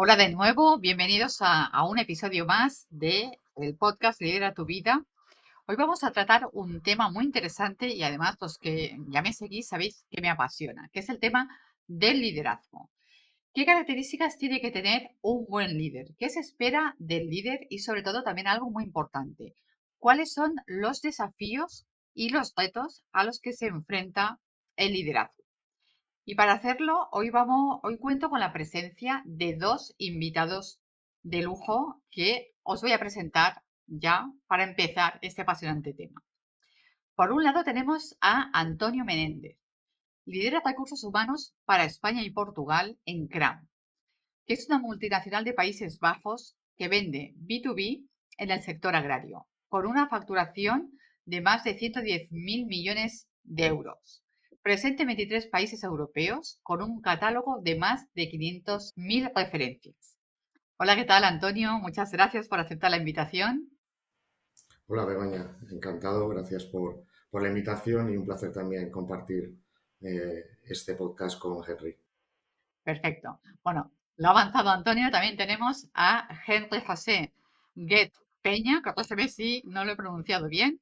Hola de nuevo, bienvenidos a, un episodio más de el podcast Lidera tu vida. Hoy vamos a tratar un tema muy interesante y además los que ya me seguís sabéis que me apasiona, que es el tema del liderazgo. ¿Qué características tiene que tener un buen líder? ¿Qué se espera del líder? Y sobre todo también algo muy importante, ¿cuáles son los desafíos y los retos a los que se enfrenta el liderazgo? Y para hacerlo, hoy vamos, hoy cuento con la presencia de dos invitados de lujo que os voy a presentar ya para empezar este apasionante tema. Por un lado tenemos a Antonio Menéndez, lidera recursos humanos para España y Portugal en CRAM, que es una multinacional de Países Bajos que vende B2B en el sector agrario, con una facturación de más de 110 mil millones de euros presente en 23 países europeos con un catálogo de más de 500.000 referencias. Hola, ¿qué tal, Antonio? Muchas gracias por aceptar la invitación. Hola, Begoña. Encantado. Gracias por, la invitación y un placer también compartir eh, este podcast con Henry. Perfecto. Bueno, lo ha avanzado Antonio. También tenemos a Henry José Get Peña, que si no lo he pronunciado bien.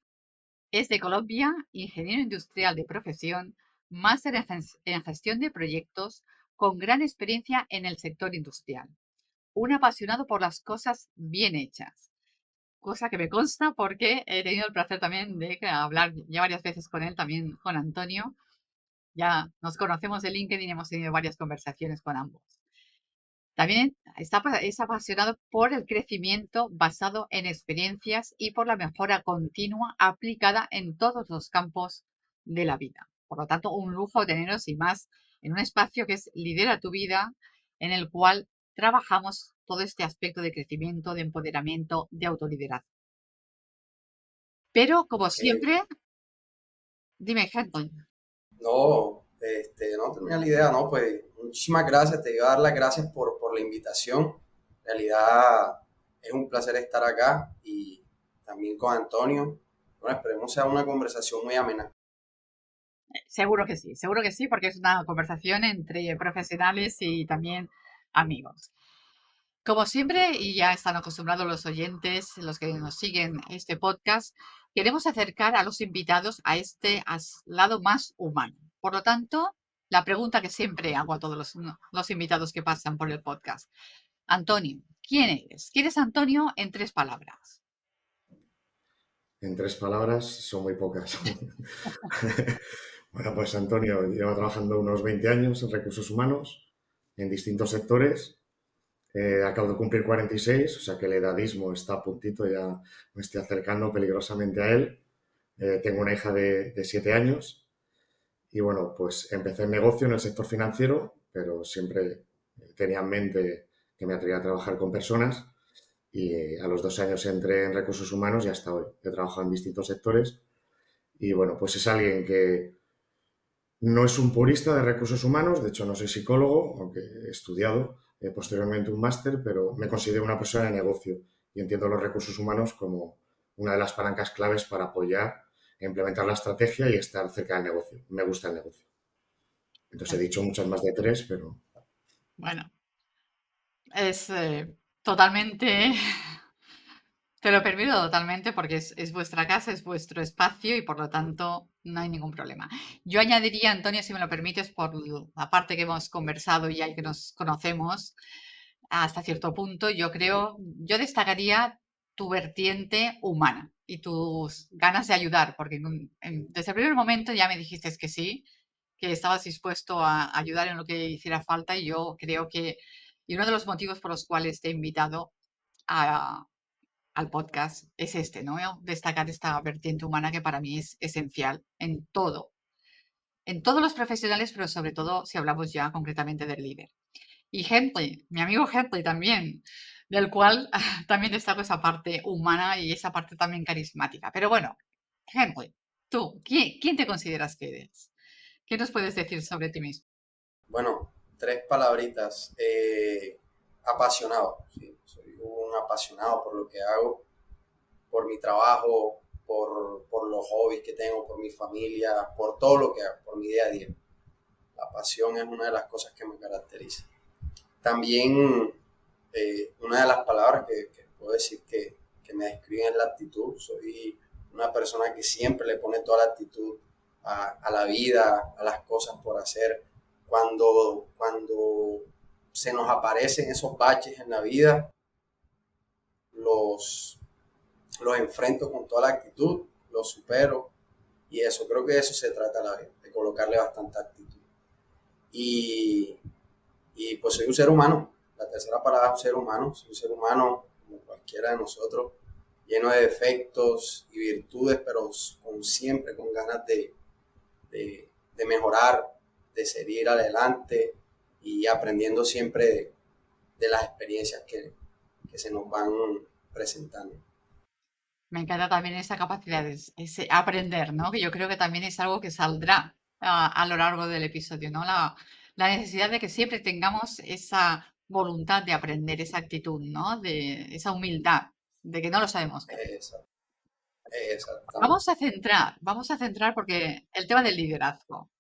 Es de Colombia, ingeniero industrial de profesión, máster en gestión de proyectos con gran experiencia en el sector industrial. Un apasionado por las cosas bien hechas. Cosa que me consta porque he tenido el placer también de hablar ya varias veces con él, también con Antonio. Ya nos conocemos de LinkedIn y hemos tenido varias conversaciones con ambos. También está, es apasionado por el crecimiento basado en experiencias y por la mejora continua aplicada en todos los campos de la vida. Por lo tanto, un lujo teneros y más en un espacio que es Lidera tu vida, en el cual trabajamos todo este aspecto de crecimiento, de empoderamiento, de autoliderazgo. Pero, como siempre, dime, Henry. No, este, no tenía la idea, ¿no? Pues muchísimas gracias, te iba a dar las gracias por, por la invitación. En realidad es un placer estar acá y también con Antonio. Bueno, esperemos sea una conversación muy amena. Seguro que sí, seguro que sí, porque es una conversación entre profesionales y también amigos. Como siempre, y ya están acostumbrados los oyentes, los que nos siguen este podcast, queremos acercar a los invitados a este lado más humano. Por lo tanto, la pregunta que siempre hago a todos los, los invitados que pasan por el podcast. Antonio, ¿quién eres? ¿Quién es Antonio en tres palabras? En tres palabras son muy pocas. Bueno, pues Antonio lleva trabajando unos 20 años en recursos humanos en distintos sectores. Eh, acabo de cumplir 46, o sea que el edadismo está a puntito, ya me estoy acercando peligrosamente a él. Eh, tengo una hija de, de 7 años y bueno, pues empecé el negocio en el sector financiero, pero siempre tenía en mente que me atraía a trabajar con personas y eh, a los dos años entré en recursos humanos y hasta hoy he trabajado en distintos sectores y bueno, pues es alguien que no es un purista de recursos humanos, de hecho no soy psicólogo, aunque he estudiado eh, posteriormente un máster, pero me considero una persona de negocio y entiendo los recursos humanos como una de las palancas claves para apoyar implementar la estrategia y estar cerca del negocio. Me gusta el negocio. Entonces he dicho muchas más de tres, pero... Bueno, es eh, totalmente te lo permito totalmente porque es, vuestra casa, es vuestro espacio y por lo tanto no hay ningún problema. Yo añadiría, Antonio, si me lo permites, por la parte que hemos conversado y que nos conocemos hasta cierto punto, yo creo, yo destacaría tu vertiente humana y tus ganas de ayudar, porque desde el primer momento ya me dijiste que sí, que estabas dispuesto a ayudar en lo que hiciera falta y yo creo que, y uno de los motivos por los cuales te he invitado a, al podcast es este, ¿no? Destacar esta vertiente humana que para mí es esencial en todo, en todos los profesionales, pero sobre todo si hablamos ya concretamente del líder. Y Henry, mi amigo Henry también, del cual también destaco esa parte humana y esa parte también carismática. Pero bueno, Henry, tú, ¿quién, te consideras que eres? ¿Qué nos puedes decir sobre ti mismo? Bueno, tres palabritas. Eh, apasionado, soy un apasionado por lo que hago, por mi trabajo, por, por, los hobbies que tengo, por mi familia, por todo lo que hago, por mi día a día. La pasión es una de las cosas que me caracteriza. También eh, una de las palabras que, puedo decir que, que, me describen es la actitud. Soy una persona que siempre le pone toda la actitud a, a la vida, a las cosas por hacer. Cuando, cuando se nos aparecen esos baches en la vida, los, los enfrento con toda la actitud, los supero y eso, creo que de eso se trata la vida, de colocarle bastante actitud. Y, y pues soy un ser humano, la tercera palabra es un ser humano, soy un ser humano como cualquiera de nosotros, lleno de defectos y virtudes, pero con siempre con ganas de, de, de mejorar, de seguir adelante y aprendiendo siempre de, las experiencias que, que se nos van presentando. Me encanta también esa capacidad de ese aprender, ¿no? Que yo creo que también es algo que saldrá a, lo largo del episodio, ¿no? La, la, necesidad de que siempre tengamos esa voluntad de aprender, esa actitud, ¿no? De esa humildad, de que no lo sabemos. Exacto. Vamos a centrar, vamos a centrar porque el tema del liderazgo.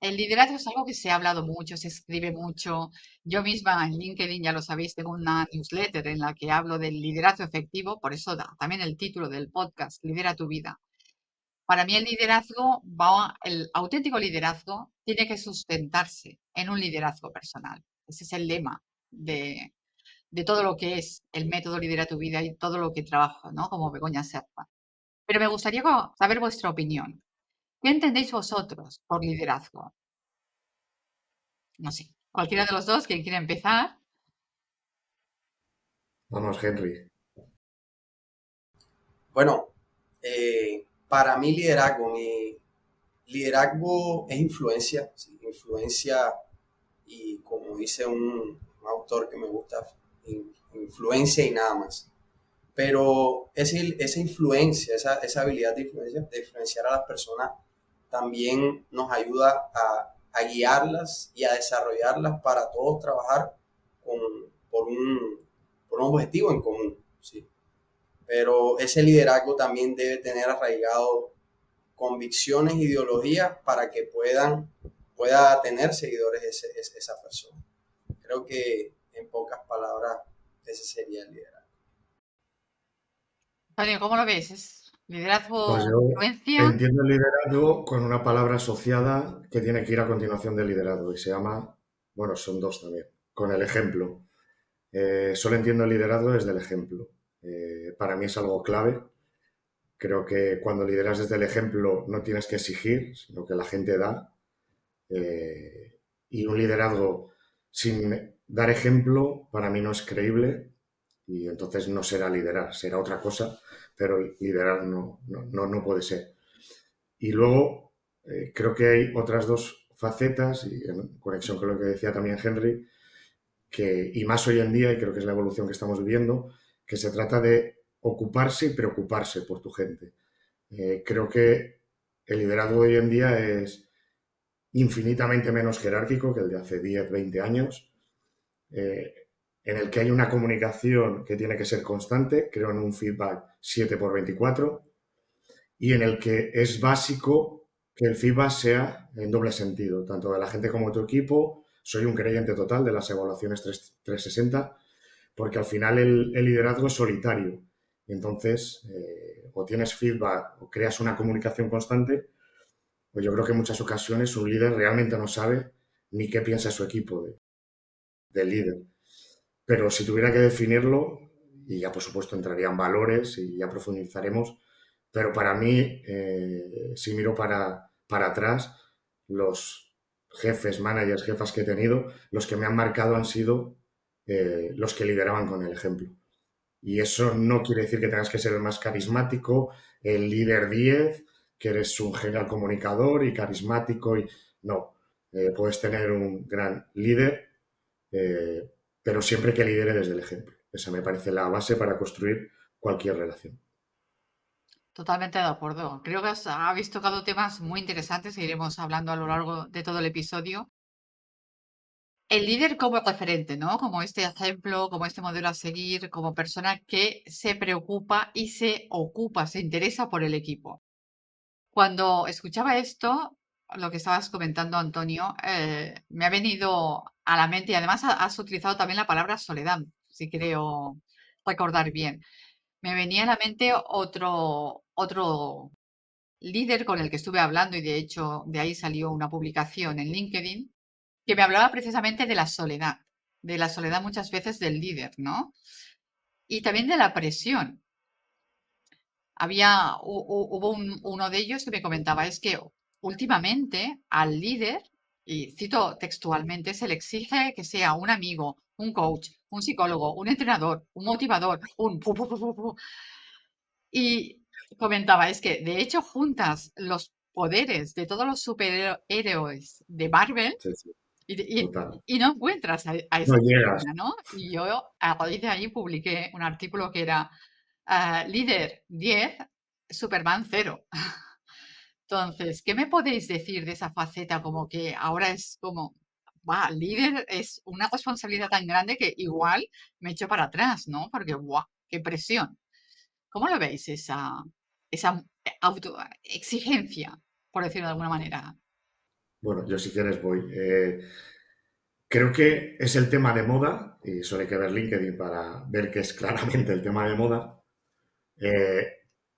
El liderazgo es algo que se ha hablado mucho, se escribe mucho. Yo misma en LinkedIn, ya lo sabéis, tengo una newsletter en la que hablo del liderazgo efectivo, por eso da también el título del podcast, Lidera tu vida. Para mí el liderazgo, el auténtico liderazgo tiene que sustentarse en un liderazgo personal. Ese es el lema de, de todo lo que es el método Lidera tu vida y todo lo que trabajo, ¿no? Como Begoña Serpa. Pero me gustaría saber vuestra opinión. ¿Qué entendéis vosotros por liderazgo? No sé, cualquiera de los dos, quien quiera empezar. Vamos, Henry. Bueno, eh, para mí liderazgo, mi liderazgo es influencia, influencia y como dice un, autor que me gusta, influencia y nada más. Pero esa, esa influencia, esa, esa habilidad de, influencia, de influenciar a las personas también nos ayuda a, guiarlas y a desarrollarlas para todos trabajar con, por, un, por un objetivo en común. ¿sí? Pero ese liderazgo también debe tener arraigado convicciones, ideologías para que puedan, pueda tener seguidores ese, esa persona. Creo que en pocas palabras ese sería el liderazgo. ¿cómo lo ves? Liderazgo, pues influencia. Entiendo el liderazgo con una palabra asociada que tiene que ir a continuación del liderazgo y se llama, bueno, son dos también, con el ejemplo. Eh, solo entiendo el liderazgo desde el ejemplo. Eh, para mí es algo clave. Creo que cuando lideras desde el ejemplo no tienes que exigir, sino que la gente da. Eh, y un liderazgo sin dar ejemplo para mí no es creíble y entonces no será liderar, será otra cosa pero liderar no, no, no puede ser. Y luego eh, creo que hay otras dos facetas, y en conexión con lo que decía también Henry, que, y más hoy en día, y creo que es la evolución que estamos viviendo, que se trata de ocuparse y preocuparse por tu gente. Eh, creo que el liderazgo de hoy en día es infinitamente menos jerárquico que el de hace 10, 20 años. Eh, en el que hay una comunicación que tiene que ser constante, creo en un feedback 7 por 24, y en el que es básico que el feedback sea en doble sentido, tanto de la gente como de tu equipo. Soy un creyente total de las evaluaciones 360, porque al final el, liderazgo es solitario. Entonces, eh, o tienes feedback o creas una comunicación constante, pues yo creo que en muchas ocasiones un líder realmente no sabe ni qué piensa su equipo del líder. Pero si tuviera que definirlo, y ya por supuesto entrarían valores y ya profundizaremos, pero para mí, eh, si miro para, para atrás, los jefes, managers, jefas que he tenido, los que me han marcado han sido eh, los que lideraban con el ejemplo. Y eso no quiere decir que tengas que ser el más carismático, el líder 10, que eres un genial comunicador y carismático. Y... No, eh, puedes tener un gran líder eh, pero siempre que lidere desde el ejemplo. Esa me parece la base para construir cualquier relación. Totalmente de acuerdo. Creo que has, habéis tocado temas muy interesantes que iremos hablando a lo largo de todo el episodio. El líder como referente, ¿no? Como este ejemplo, como este modelo a seguir, como persona que se preocupa y se ocupa, se interesa por el equipo. Cuando escuchaba esto, lo que estabas comentando, Antonio, eh, me ha venido a la mente y además has utilizado también la palabra soledad, si creo recordar bien. Me venía a la mente otro, otro líder con el que estuve hablando y de hecho de ahí salió una publicación en LinkedIn que me hablaba precisamente de la soledad, de la soledad muchas veces del líder, ¿no? Y también de la presión. Había, hubo uno de ellos que me comentaba, es que últimamente al líder, y cito textualmente, se le exige que sea un amigo, un coach, un psicólogo, un entrenador, un motivador, un... y comentaba, es que de hecho juntas los poderes de todos los superhéroes de Marvel y, no encuentras a, esa persona, ¿no? Y yo a raíz de ahí publiqué un artículo que era ah, líder 10, Superman 0. Entonces, ¿qué me podéis decir de esa faceta como que ahora es como, va, líder es una responsabilidad tan grande que igual me echo para atrás, ¿no? Porque, guau, qué presión. ¿Cómo lo veis esa, esa auto exigencia, por decirlo de alguna manera? Bueno, yo si quieres voy. Eh, creo que es el tema de moda, y solo hay que ver LinkedIn para ver que es claramente el tema de moda. Eh,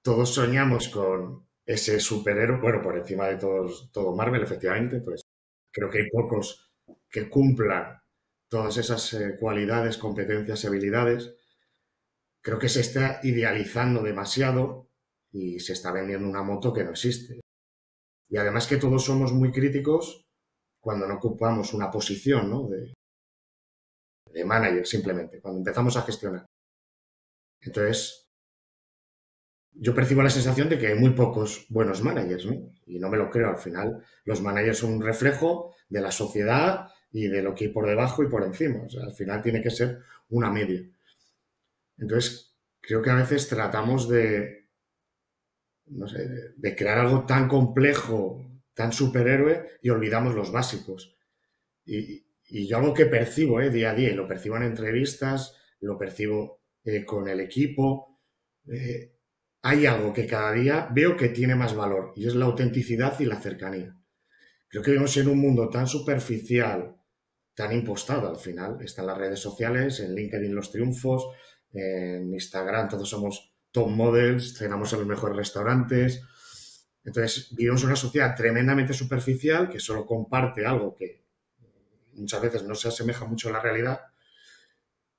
todos soñamos con ese superhéroe, bueno, por encima de todos, todo Marvel, efectivamente, pues creo que hay pocos que cumplan todas esas eh, cualidades, competencias y habilidades. Creo que se está idealizando demasiado y se está vendiendo una moto que no existe. Y además que todos somos muy críticos cuando no ocupamos una posición ¿no? de, manager, simplemente, cuando empezamos a gestionar. Entonces, yo percibo la sensación de que hay muy pocos buenos managers, ¿no? Y no me lo creo. Al final, los managers son un reflejo de la sociedad y de lo que hay por debajo y por encima. Al final tiene que ser una media. Entonces, creo que a veces tratamos de, no sé, de, crear algo tan complejo, tan superhéroe y olvidamos los básicos. Y, yo algo que percibo eh, día a día, y lo percibo en entrevistas, lo percibo eh, con el equipo, eh, hay algo que cada día veo que tiene más valor y es la autenticidad y la cercanía. Creo que vivimos en un mundo tan superficial, tan impostado al final. Están las redes sociales, en LinkedIn los triunfos, en Instagram todos somos top models, cenamos en los mejores restaurantes. Entonces, vivimos una sociedad tremendamente superficial que solo comparte algo que muchas veces no se asemeja mucho a la realidad.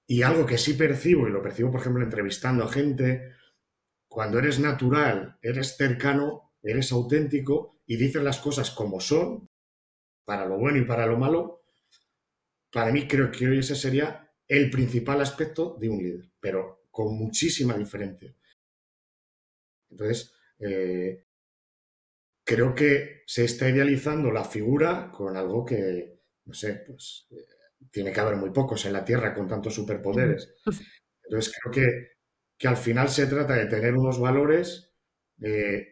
Y algo que sí percibo, y lo percibo, por ejemplo, entrevistando a gente, cuando eres natural, eres cercano, eres auténtico y dices las cosas como son, para lo bueno y para lo malo, para mí creo que hoy ese sería el principal aspecto de un líder, pero con muchísima diferencia. Entonces, eh, creo que se está idealizando la figura con algo que, no sé, pues eh, tiene que haber muy pocos en la Tierra con tantos superpoderes. Entonces, creo que, que al final se trata de tener unos valores,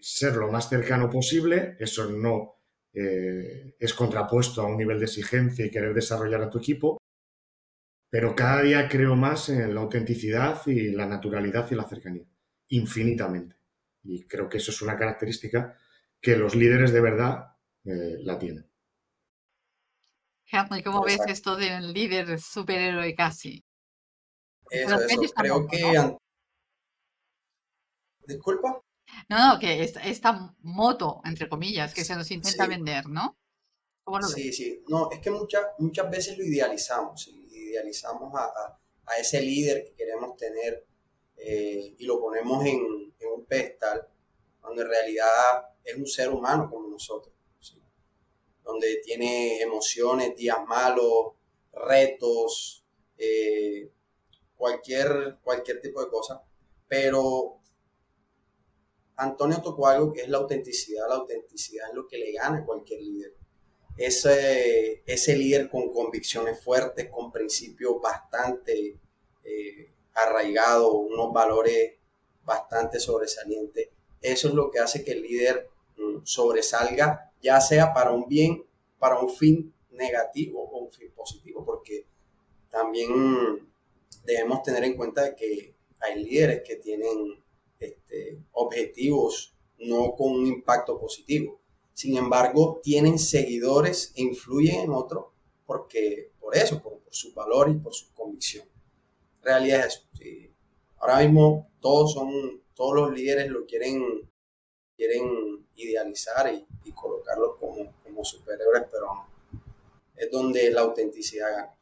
ser lo más cercano posible, eso no eh, es contrapuesto a un nivel de exigencia y querer desarrollar a tu equipo, pero cada día creo más en la autenticidad y la naturalidad y la cercanía, infinitamente. Y creo que eso es una característica que los líderes de verdad eh, la tienen. ¿Y cómo ves esto del líder superhéroe casi? Eso, eso. Creo que... ¿Disculpa? No, no, que esta, moto, entre comillas, que se nos intenta vender, ¿no? sí, sí. No, es que muchas, muchas veces lo idealizamos. Idealizamos a, a, ese líder que queremos tener eh, y lo ponemos en, en un pedestal, cuando en realidad es un ser humano como nosotros, donde tiene emociones, días malos, retos, eh, cualquier, cualquier tipo de cosa. Pero Antonio tocó algo que es la autenticidad. La autenticidad es lo que le gana a cualquier líder. ese, ese líder con convicciones fuertes, con principios bastante eh, arraigados, unos valores bastante sobresalientes. Eso es lo que hace que el líder mm, sobresalga, ya sea para un bien, para un fin negativo o un fin positivo, porque también debemos tener en cuenta que hay líderes que tienen este, objetivos no con un impacto positivo. Sin embargo, tienen seguidores e influyen en otros porque, por eso, por, su valor y por su convicción. Realidad es eso. Ahora mismo todos son, todos los líderes lo quieren, quieren idealizar y, colocarlos como superhéroes, pero es donde la autenticidad gana.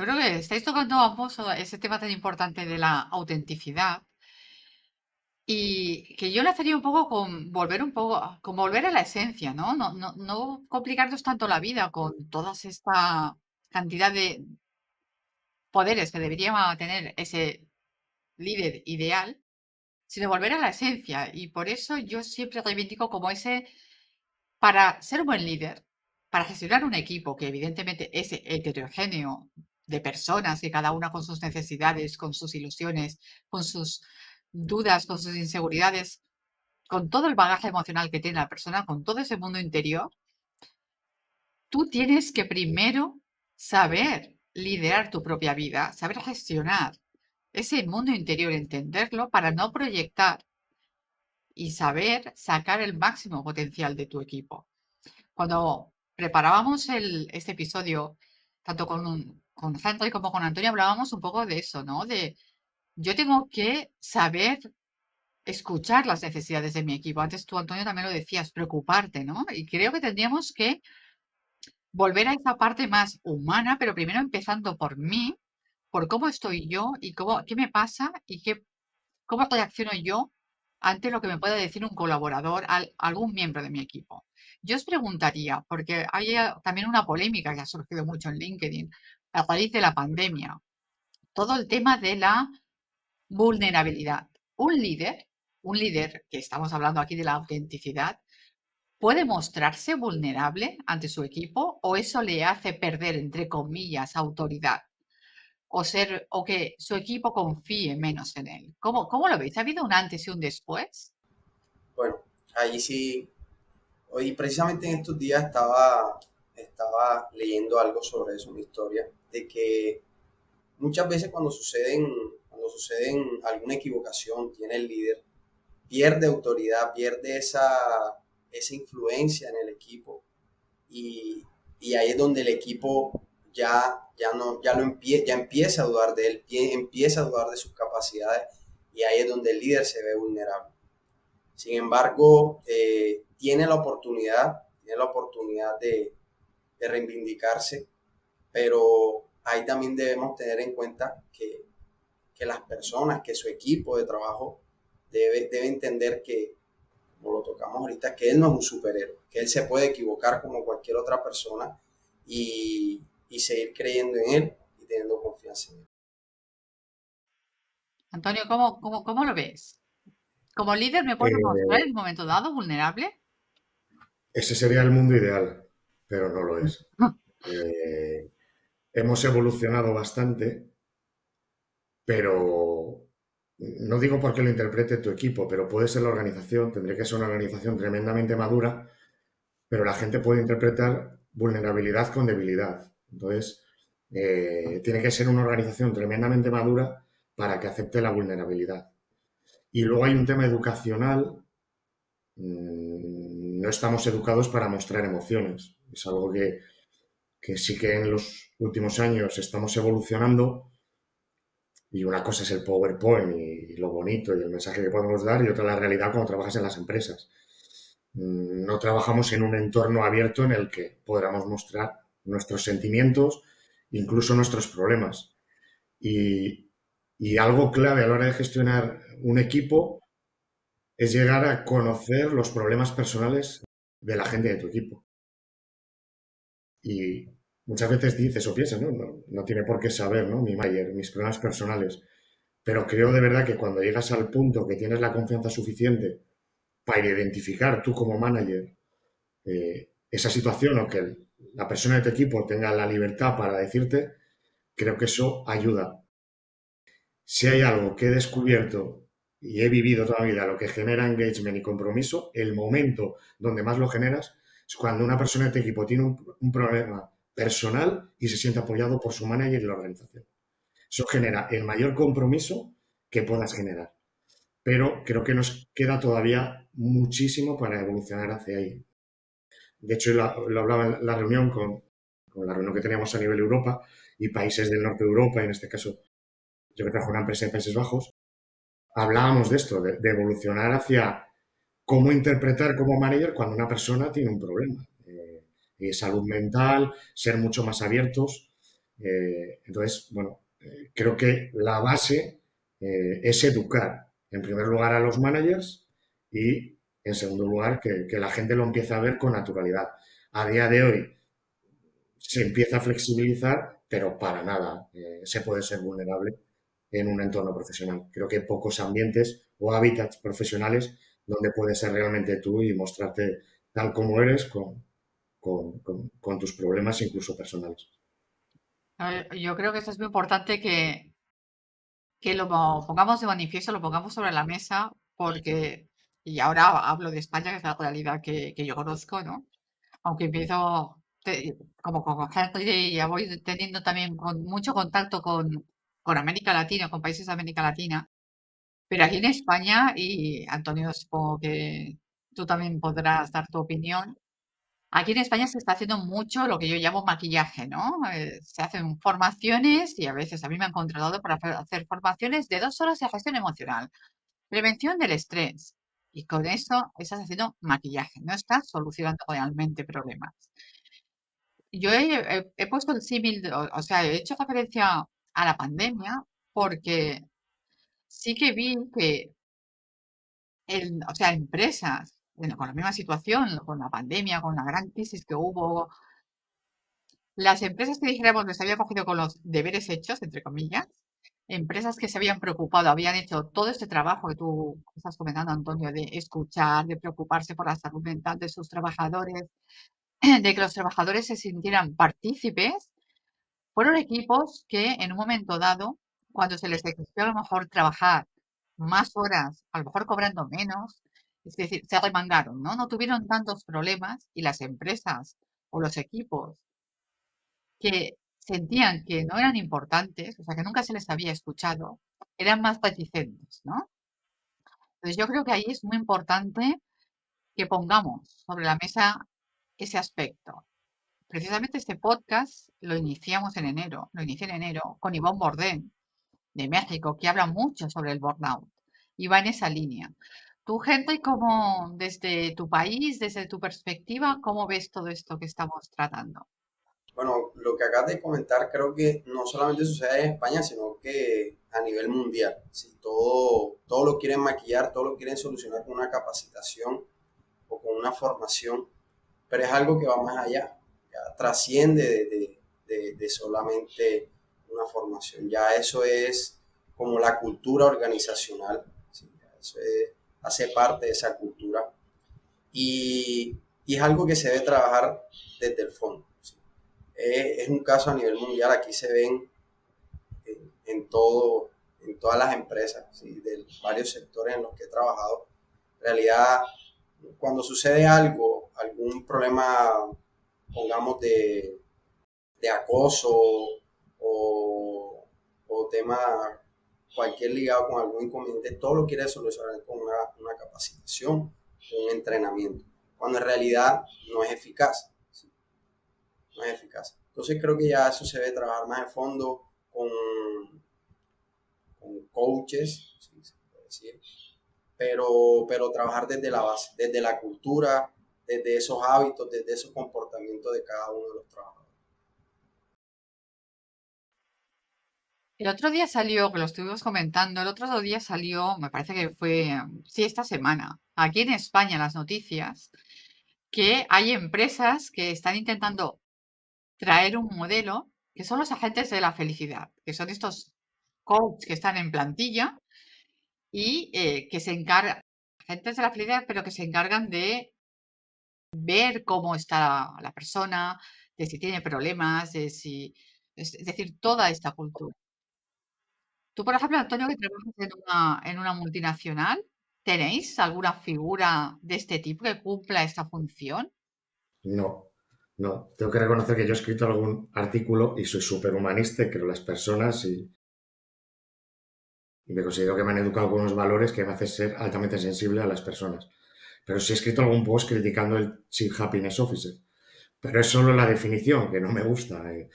Yo creo que estáis tocando ambos ese tema tan importante de la autenticidad y que yo le hacería un poco con volver un poco, con volver a la esencia, ¿no? No, no, no complicarnos tanto la vida con toda esta cantidad de poderes que debería tener ese líder ideal, sino volver a la esencia. Y por eso yo siempre reivindico como ese, para ser un buen líder, para gestionar un equipo que evidentemente es heterogéneo de personas, y cada una con sus necesidades, con sus ilusiones, con sus dudas, con sus inseguridades, con todo el bagaje emocional que tiene la persona, con todo ese mundo interior, tú tienes que primero saber liderar tu propia vida, saber gestionar ese mundo interior, entenderlo para no proyectar y saber sacar el máximo potencial de tu equipo. Cuando preparábamos este episodio, tanto con, un, con Henry como con Antonio, hablábamos un poco de eso, ¿no? De yo tengo que saber escuchar las necesidades de mi equipo. Antes tú, Antonio, también lo decías, preocuparte, ¿no? Y creo que tendríamos que volver a esa parte más humana, pero primero empezando por mí, por cómo estoy yo y cómo, qué me pasa y qué, cómo reacciono yo ante lo que me puede decir un colaborador, algún miembro de mi equipo. Yo os preguntaría, porque hay eh, también una polémica que ha surgido mucho en LinkedIn a raíz de la pandemia, todo el tema de la vulnerabilidad. Un líder, un líder que estamos hablando aquí de la autenticidad, puede mostrarse vulnerable ante su equipo o eso le hace perder, entre comillas, autoridad o ser o que su equipo confíe menos en él. ¿Cómo, cómo lo veis? ¿Ha habido un antes y un después? Bueno, ahí sí. Hoy precisamente en estos días estaba, estaba leyendo algo sobre eso, una historia, de que muchas veces cuando suceden cuando sucede alguna equivocación, tiene el líder, pierde autoridad, pierde esa, esa influencia en el equipo y, y, ahí es donde el equipo ya, ya, no, ya, lo ya empieza a dudar de él, empieza a dudar de sus capacidades y ahí es donde el líder se ve vulnerable. Sin embargo, eh, tiene la oportunidad, tiene la oportunidad de, de reivindicarse, pero ahí también debemos tener en cuenta que que las personas, que su equipo de trabajo debe, debe entender que, como lo tocamos ahorita, que él no es un superhéroe, que él se puede equivocar como cualquier otra persona y, y seguir creyendo en él y teniendo confianza en él. Antonio, ¿cómo, cómo, cómo lo ves? ¿Como líder me puedo mostrar en un momento dado vulnerable? Ese sería el mundo ideal, pero no lo es. eh, hemos evolucionado bastante pero no digo porque lo interprete tu equipo, pero puede ser la organización, tendría que ser una organización tremendamente madura, pero la gente puede interpretar vulnerabilidad con debilidad. Entonces, eh, tiene que ser una organización tremendamente madura para que acepte la vulnerabilidad. Y luego hay un tema educacional. Mm, no estamos educados para mostrar emociones. Es algo que, que sí que en los últimos años estamos evolucionando, y una cosa es el PowerPoint y, lo bonito y el mensaje que podemos dar y otra la realidad cuando trabajas en las empresas. Mm, no trabajamos en un entorno abierto en el que podamos mostrar nuestros sentimientos, incluso nuestros problemas. Y, y algo clave a la hora de gestionar un equipo es llegar a conocer los problemas personales de la gente de tu equipo. Y muchas veces dices o piensas, ¿no? No, tiene por qué saber, ¿no? Mi Mayer, mis problemas personales. Pero creo de verdad que cuando llegas al punto que tienes la confianza suficiente para identificar tú como manager eh, esa situación o que la persona de tu equipo tenga la libertad para decirte, creo que eso ayuda. Si hay algo que he descubierto y he vivido toda mi vida, lo que genera engagement y compromiso, el momento donde más lo generas cuando una persona de tu equipo tiene un, problema personal y se siente apoyado por su manager y la organización. Eso genera el mayor compromiso que puedas generar. Pero creo que nos queda todavía muchísimo para evolucionar hacia ahí. De hecho, lo, hablaba en la reunión con, la reunión que teníamos a nivel Europa y países del norte de Europa, y en este caso yo que trabajo en una empresa de Países Bajos, hablábamos de esto, de, evolucionar hacia cómo interpretar como manager cuando una persona tiene un problema. Eh, salud mental, ser mucho más abiertos. Eh, entonces, bueno, eh, creo que la base es educar, en primer lugar, a los managers y, en segundo lugar, que, que la gente lo empiece a ver con naturalidad. A día de hoy se empieza a flexibilizar, pero para nada se puede ser vulnerable en un entorno profesional. Creo que pocos ambientes o hábitats profesionales donde puedes ser realmente tú y mostrarte tal como eres con, tus problemas incluso personales. Yo creo que esto es muy importante que, que lo pongamos de manifiesto, lo pongamos sobre la mesa, porque, y ahora hablo de España, que es la realidad que, yo conozco, ¿no? Aunque empiezo como con gente y ya voy teniendo también mucho contacto con, con América Latina, con países de América Latina. Pero aquí en España, y Antonio, supongo que tú también podrás dar tu opinión, aquí en España se está haciendo mucho lo que yo llamo maquillaje, ¿no? Eh, se hacen formaciones y a veces a mí me han contratado para hacer formaciones de dos horas de gestión emocional, prevención del estrés. Y con eso estás haciendo maquillaje, no estás solucionando realmente problemas. Yo he, puesto el símil, o sea, he hecho referencia a la pandemia, porque sí que vi que, el, o sea, empresas con la misma situación, con la pandemia, con la gran crisis que hubo, las empresas que dijéramos que se habían cogido con los deberes hechos, entre comillas, empresas que se habían preocupado, habían hecho todo este trabajo que tú estás comentando, Antonio, de escuchar, de preocuparse por la salud mental de sus trabajadores, de que los trabajadores se sintieran partícipes fueron equipos que en un momento dado, cuando se les exigió a lo mejor trabajar más horas, a lo mejor cobrando menos, es decir, se remangaron, ¿no? No tuvieron tantos problemas y las empresas o los equipos que sentían que no eran importantes, o sea, que nunca se les había escuchado, eran más reticentes, ¿no? Entonces yo creo que ahí es muy importante que pongamos sobre la mesa ese aspecto. Precisamente este podcast lo iniciamos en enero, lo inicié en enero con Ivonne Bordén de México, que habla mucho sobre el burnout y va en esa línea. Tú, gente, como desde tu país, desde tu perspectiva, ¿cómo ves todo esto que estamos tratando? Bueno, lo que acabas de comentar creo que no solamente sucede en España, sino que a nivel mundial. Si todo, todo lo quieren maquillar, todo lo quieren solucionar con una capacitación o con una formación, pero es algo que va más allá trasciende de, solamente formación. Ya eso es como la cultura organizacional, eso hace parte de esa cultura. Y, es algo que se debe trabajar desde el fondo. Es, un caso a nivel mundial, aquí se ven en, todo, en todas las empresas, de varios sectores en los que he trabajado. En realidad, cuando sucede algo, algún problema pongamos, de, acoso o, o tema cualquier ligado con algún inconveniente, todo lo quiere solucionar con una, capacitación, un entrenamiento, cuando en realidad no es eficaz. No es eficaz. Entonces creo que ya eso se debe trabajar más en fondo con, con coaches, se puede decir, pero, pero trabajar desde la base, desde la cultura, desde esos hábitos, desde esos comportamientos de cada uno de los trabajadores. El otro día salió, que lo estuvimos comentando, el otro día salió, me parece que fue, sí, esta semana, aquí en España, las noticias, que hay empresas que están intentando traer un modelo que son los agentes de la felicidad, que son estos coaches que están en plantilla y eh, que se encargan, agentes de la felicidad, pero que se encargan de ver cómo está la persona, de si tiene problemas, de si, es decir, toda esta cultura. Tú, por ejemplo, Antonio, que trabajas en una, en una multinacional, ¿tenéis alguna figura de este tipo que cumpla esta función? No, no. Tengo que reconocer que yo he escrito algún artículo y soy súper humanista y creo las personas y, y me considero que me han educado con unos valores que me hacen ser altamente sensible a las personas. Pero sí he escrito algún post criticando el Chief Happiness Officer. Pero es solo la definición, que no me gusta. Eh.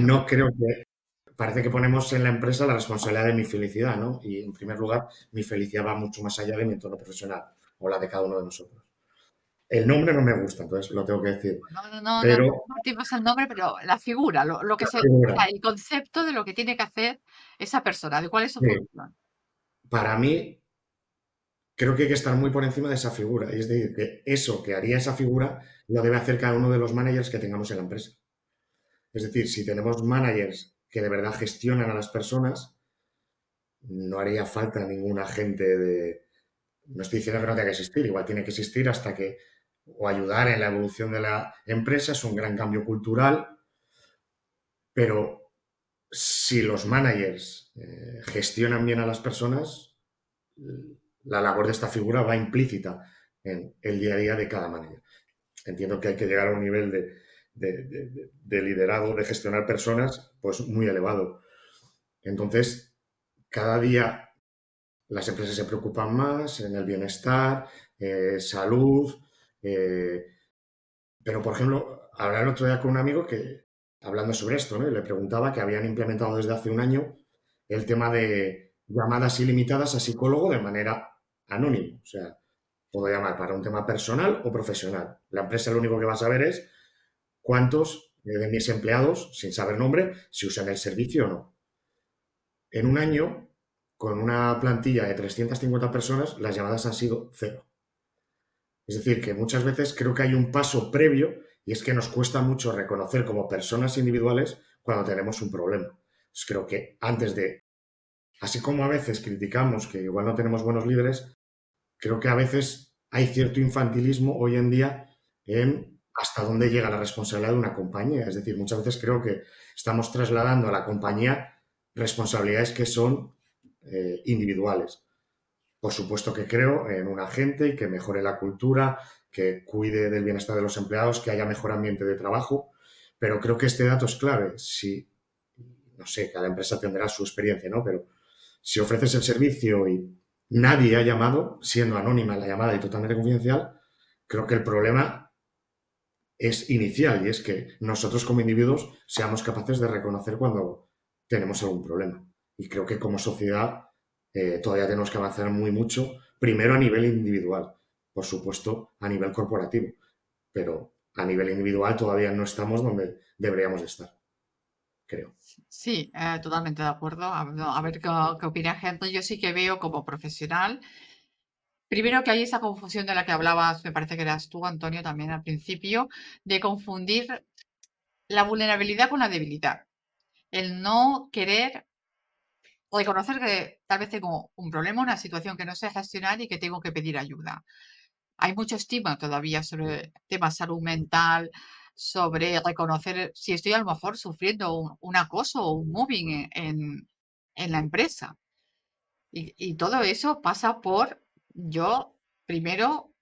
No creo que... Parece que ponemos en la empresa la responsabilidad de mi felicidad, ¿no? Y en primer lugar, mi felicidad va mucho más allá de mi entorno profesional o la de cada uno de nosotros. El nombre no me gusta, entonces lo tengo que decir. No, no, no, pero, no compartimos el nombre, pero la figura, lo, que se, el concepto de lo que tiene que hacer esa persona, de cuál es su función. Para mí, creo que hay que estar muy por encima de esa figura. Es decir, que eso que haría esa figura lo debe hacer cada uno de los managers que tengamos en la empresa. Es decir, si tenemos managers que de verdad gestionan a las personas, no haría falta ningún agente de... No estoy diciendo que no tenga que existir, igual tiene que existir hasta que o ayudar en la evolución de la empresa, es un gran cambio cultural, pero si los managers eh, gestionan bien a las personas, la labor de esta figura va implícita en el día a día de cada manager. Entiendo que hay que llegar a un nivel de, de liderazgo, de gestionar personas, pues muy elevado. Entonces, cada día las empresas se preocupan más en el bienestar, eh, salud, eh, pero, por ejemplo, hablaba el otro día con un amigo que, hablando sobre esto, le preguntaba que habían implementado desde hace un año el tema de llamadas ilimitadas a psicólogo de manera anónima. O sea, puedo llamar para un tema personal o profesional. La empresa lo único que va a saber es cuántos de mis empleados, sin saber nombre, si usan el servicio o no. En un año, con una plantilla de 350 personas, las llamadas han sido cero. Es decir, que muchas veces creo que hay un paso previo y es que nos cuesta mucho reconocer como personas individuales cuando tenemos un problema. creo que antes de, así como a veces criticamos que igual no tenemos buenos líderes, creo que a veces hay cierto infantilismo hoy en día en hasta dónde llega la responsabilidad de una compañía. Es decir, muchas veces creo que estamos trasladando a la compañía responsabilidades que son eh, individuales. Por supuesto que creo en un agente que mejore la cultura, que cuide del bienestar de los empleados, que haya mejor ambiente de trabajo, pero creo que este dato es clave. Si, no sé, cada empresa tendrá su experiencia, ¿no? Pero si ofreces el servicio y nadie ha llamado, siendo anónima la llamada y totalmente confidencial, creo que el problema es inicial y es que nosotros como individuos seamos capaces de reconocer cuando tenemos algún problema. Y creo que como sociedad eh, todavía tenemos que avanzar muy mucho, primero a nivel individual, por supuesto a nivel corporativo, pero a nivel individual todavía no estamos donde deberíamos de estar, creo. Sí, eh, totalmente de acuerdo. A, ver qué opina gente. Yo sí que veo como profesional, primero que hay esa confusión de la que hablabas, me parece que eras tú, Antonio, también al principio, de confundir la vulnerabilidad con la debilidad. El no querer reconocer que tal vez tengo un problema, una situación que no sé gestionar y que tengo que pedir ayuda. Hay mucho estigma todavía sobre temas salud mental, sobre reconocer si estoy a lo mejor sufriendo un, acoso o un moving en, la empresa. Y, y, todo eso pasa por yo, primero,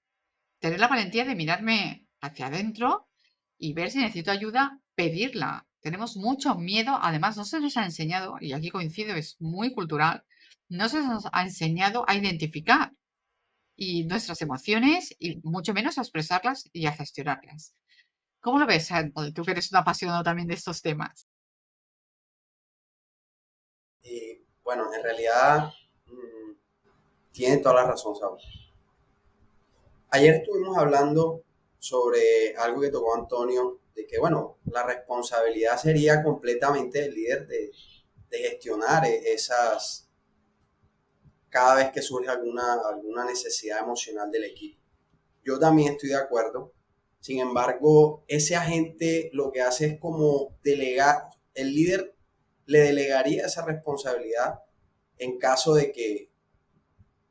tener la valentía de mirarme hacia adentro y ver si necesito ayuda, pedirla. Tenemos mucho miedo, además no se nos ha enseñado, y aquí coincido, es muy cultural, no se nos ha enseñado a identificar y nuestras emociones y mucho menos a expresarlas y a gestionarlas. ¿Cómo lo ves, Tú que eres un apasionado también de estos temas. Y, bueno, en realidad tiene toda la razón, Saúl. Ayer estuvimos hablando sobre algo que tocó Antonio de que, bueno, la responsabilidad sería completamente del líder de, gestionar e, esas, cada vez que surge alguna, alguna necesidad emocional del equipo. Yo también estoy de acuerdo. Sin embargo, ese agente lo que hace es como delegar, el líder le delegaría esa responsabilidad en caso de que,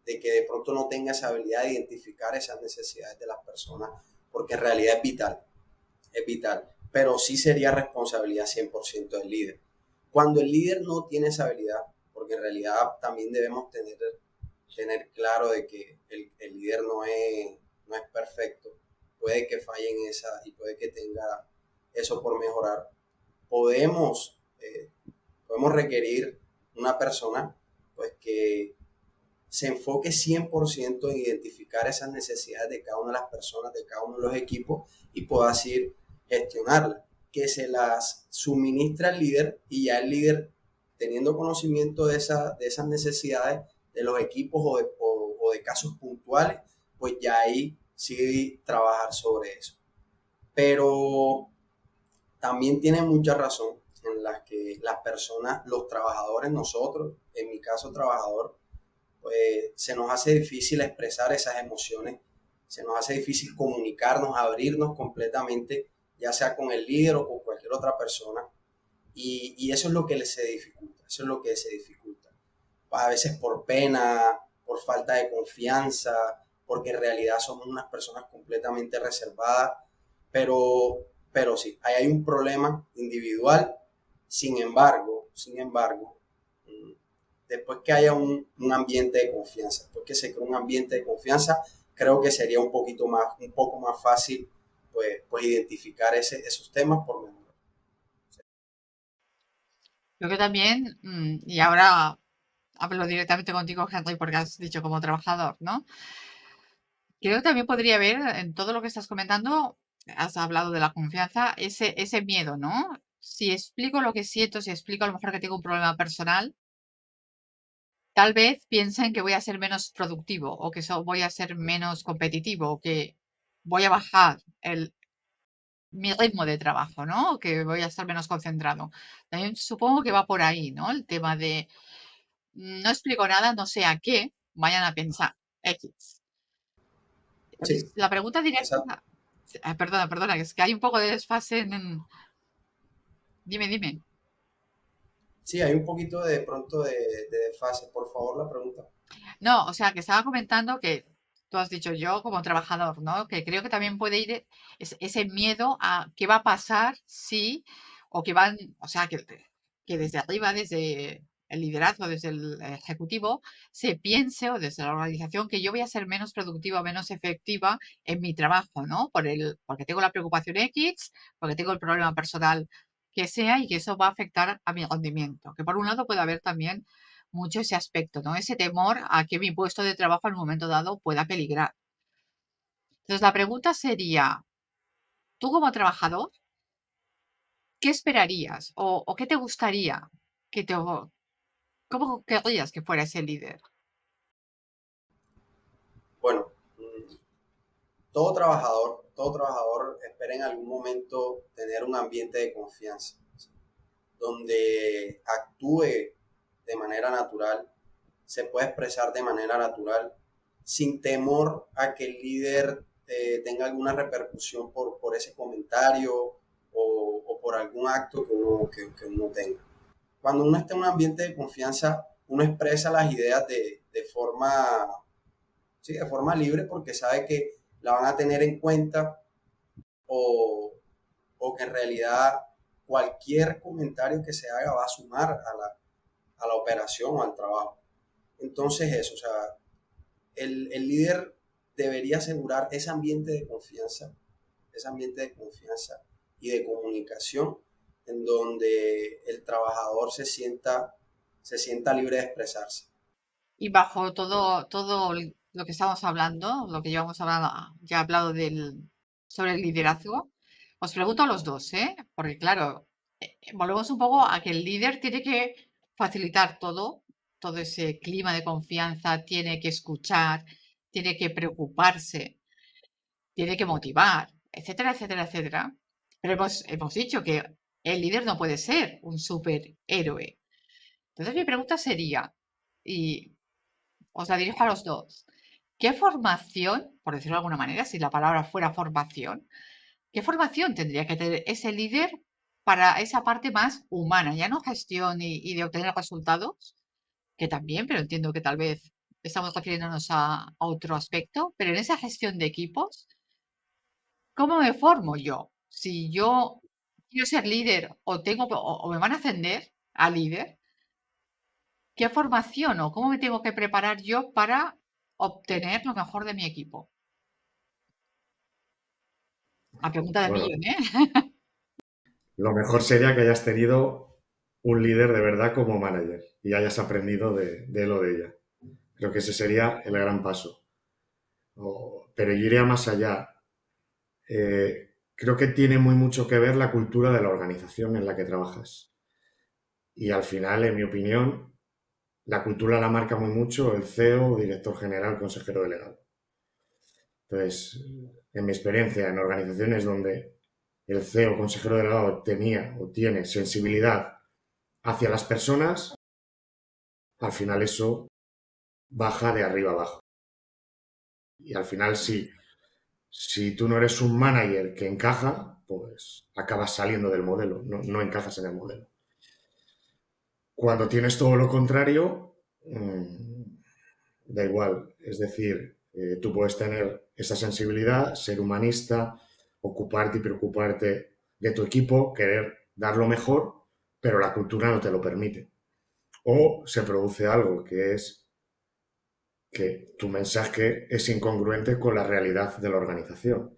de que de pronto no tenga esa habilidad de identificar esas necesidades de las personas porque en realidad es vital, es vital, pero sí sería responsabilidad 100% del líder. Cuando el líder no tiene esa habilidad, porque en realidad también debemos tener, tener claro de que el, el líder no es, no es perfecto, puede que falle en esa y puede que tenga eso por mejorar. Podemos, eh, podemos requerir una persona pues que se enfoque 100% en identificar esas necesidades de cada una de las personas, de cada uno de los equipos y pueda así gestionarlas. Que se las suministra el líder y ya el líder, teniendo conocimiento de, esa, de esas necesidades de los equipos o de, o de casos puntuales, pues ya ahí sí trabajar sobre eso. Pero también tiene mucha razón en las que las personas, los trabajadores, nosotros, en mi caso trabajador, pues se nos hace difícil expresar esas emociones, se nos hace difícil comunicarnos, abrirnos completamente, ya sea con el líder o con cualquier otra persona. Y, y eso es lo que se dificulta, eso es lo que se dificulta. A veces por pena, por falta de confianza, porque en realidad somos unas personas completamente reservadas, pero, pero sí, ahí hay un problema individual, sin embargo, sin embargo, mm, después que haya un, ambiente de confianza, después que se cree un ambiente de confianza, creo que sería un poquito más, un poco más fácil pues, pues identificar esos temas por memoria. Yo que también, mm, y ahora hablo directamente contigo, Henry, porque has dicho como trabajador, ¿no? Creo que también podría haber, en todo lo que estás comentando, has hablado de la confianza, ese, ese miedo, ¿no? Si explico lo que siento, si explico a lo mejor que tengo un problema personal, tal vez piensen que voy a ser menos productivo o que voy a ser menos competitivo o que voy a bajar el, mi ritmo de trabajo, ¿no? O que voy a estar menos concentrado. También supongo que va por ahí, ¿no? El tema de no explico nada, no sé a qué, vayan a pensar X. La pregunta directa. Ah, perdona, perdona, es que hay un poco de desfase en. Dime, dime. Sí, hay un poquito de pronto de, desfase. Por favor, la pregunta. No, o sea, que estaba comentando que tú has dicho yo como trabajador, ¿no? Que creo que también puede ir ese miedo a qué va a pasar si, o que van, o sea, que, que desde arriba, desde el liderazgo, desde el ejecutivo, se piense o desde la organización que yo voy a ser menos productiva, menos efectiva en mi trabajo, ¿no? Por el, porque tengo la preocupación X, porque tengo el problema personal que sea y que eso va a afectar a mi rendimiento. Que por un lado puede haber también mucho ese aspecto, ¿no? Ese temor a que mi puesto de trabajo en un momento dado pueda peligrar. Entonces la pregunta sería, tú como trabajador, ¿qué esperarías o, o qué te gustaría que te, ¿Cómo querrías que fuera ese líder? Bueno, mm, todo trabajador, todo trabajador espera en algún momento tener un ambiente de confianza, donde actúe de manera natural, se puede expresar de manera natural, sin temor a que el líder eh, tenga alguna repercusión por, ese comentario o, por algún acto que uno tenga. Cuando uno está en un ambiente de confianza, uno expresa las ideas de, forma, sí, de forma libre porque sabe que la van a tener en cuenta o, que en realidad cualquier comentario que se haga va a sumar a la, a la operación o al trabajo. Entonces eso, o sea, el, el líder debería asegurar ese ambiente de confianza, ese ambiente de confianza y de comunicación en donde el trabajador se sienta, se sienta libre de expresarse. Y bajo todo, todo lo que estamos hablando, lo que llevamos hablando, ya he hablado del, sobre el liderazgo, os pregunto a los dos, ¿eh? porque claro, eh, volvemos un poco a que el líder tiene que facilitar todo, todo ese clima de confianza, tiene que escuchar, tiene que preocuparse, tiene que motivar, etcétera, etcétera, etcétera. Pero hemos, hemos dicho que el líder no puede ser un superhéroe. Entonces mi pregunta sería, y os la dirijo a los dos, ¿qué formación, por decirlo de alguna manera, si la palabra fuera formación, qué formación tendría que tener ese líder para esa parte más humana, ya no gestión y, de obtener resultados, que también, pero entiendo que tal vez estamos refiriéndonos a, otro aspecto, pero en esa gestión de equipos, ¿cómo me formo yo? Si yo quiero ser líder o, tengo, o, me van a ascender a líder, ¿qué formación o cómo me tengo que preparar yo para obtener lo mejor de mi equipo? La pregunta de millón, ¿eh? Lo mejor sería que hayas tenido un líder de verdad como manager y hayas aprendido de, de él o de ella. Creo que ese sería el gran paso. pero yo iría más allá. Eh, creo que tiene muy mucho que ver la cultura de la organización en la que trabajas. Y al final, en mi opinión, la cultura la marca muy mucho el CEO, director general, consejero delegado. Entonces, en mi experiencia en organizaciones donde el CEO, consejero delegado, tenía o tiene sensibilidad hacia las personas, al final eso baja de arriba abajo. Y al final, si, si tú no eres un manager que encaja, pues acabas saliendo del modelo, no, no encajas en el modelo. Cuando tienes todo lo contrario, mm, da igual. Es decir, eh, tú puedes tener esa sensibilidad, ser humanista, ocuparte y preocuparte de tu equipo, querer dar lo mejor, pero la cultura no te lo permite. O se produce algo que es que tu mensaje es incongruente con la realidad de la organización.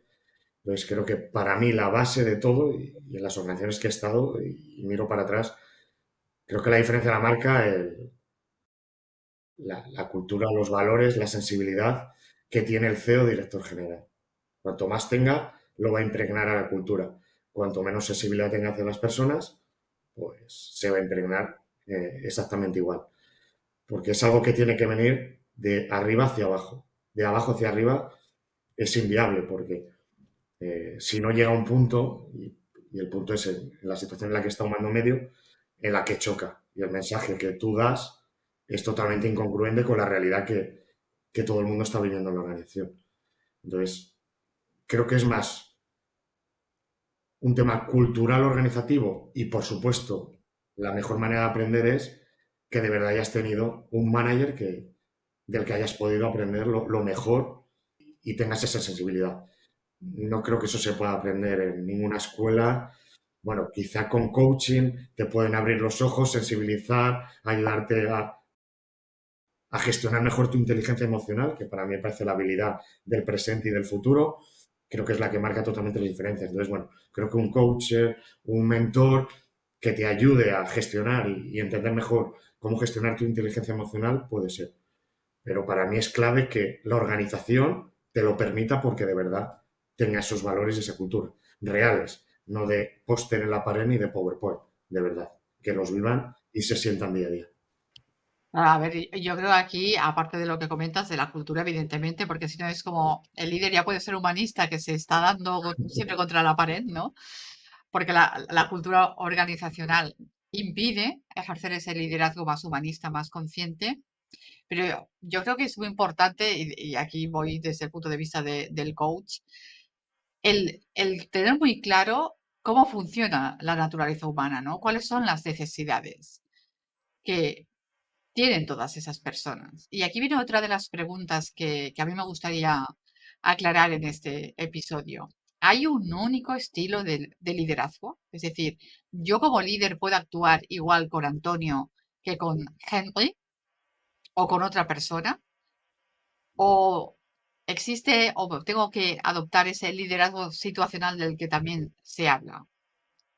Entonces creo que para mí la base de todo, y, en las organizaciones que he estado, y miro para atrás, Creo que la diferencia la marca el, la, cultura, los valores, la sensibilidad que tiene el CEO director general. Cuanto más tenga, lo va a impregnar a la cultura. Cuanto menos sensibilidad tenga hacia las personas, pues se va a impregnar eh, exactamente igual. Porque es algo que tiene que venir de arriba hacia abajo. De abajo hacia arriba es inviable porque eh, si no llega a un punto, y, el punto es en, la situación en la que está un mando medio, en la que choca y el mensaje que tú das es totalmente incongruente con la realidad que, todo el mundo está viviendo en la organización. Entonces, creo que es más un tema cultural organizativo y, por supuesto, la mejor manera de aprender es que de verdad hayas tenido un manager que, del que hayas podido aprender lo, lo mejor y tengas esa sensibilidad. No creo que eso se pueda aprender en ninguna escuela bueno, quizá con coaching te pueden abrir los ojos, sensibilizar, ayudarte a, gestionar mejor tu inteligencia emocional, que para mí parece la habilidad del presente y del futuro. Creo que es la que marca totalmente las diferencias. Entonces, bueno, creo que un coach, un mentor que te ayude a gestionar y entender mejor cómo gestionar tu inteligencia emocional puede ser. Pero para mí es clave que la organización te lo permita porque de verdad tenga esos valores y esa cultura reales no de póster en la pared ni de PowerPoint, de verdad, que los vivan y se sientan día a día. A ver, yo creo aquí, aparte de lo que comentas de la cultura, evidentemente, porque si no es como el líder ya puede ser humanista que se está dando siempre contra la pared, ¿no? Porque la, cultura organizacional impide ejercer ese liderazgo más humanista, más consciente. Pero yo, creo que es muy importante, y, aquí voy desde el punto de vista del coach, el, el tener muy claro cómo funciona la naturaleza humana, ¿no? ¿Cuáles son las necesidades que tienen todas esas personas? Y aquí viene otra de las preguntas que, a mí me gustaría aclarar en este episodio. ¿Hay un único estilo de, de, liderazgo? Es decir, ¿yo como líder puedo actuar igual con Antonio que con Henry o con otra persona? ¿O existe o tengo que adoptar ese liderazgo situacional del que también se habla.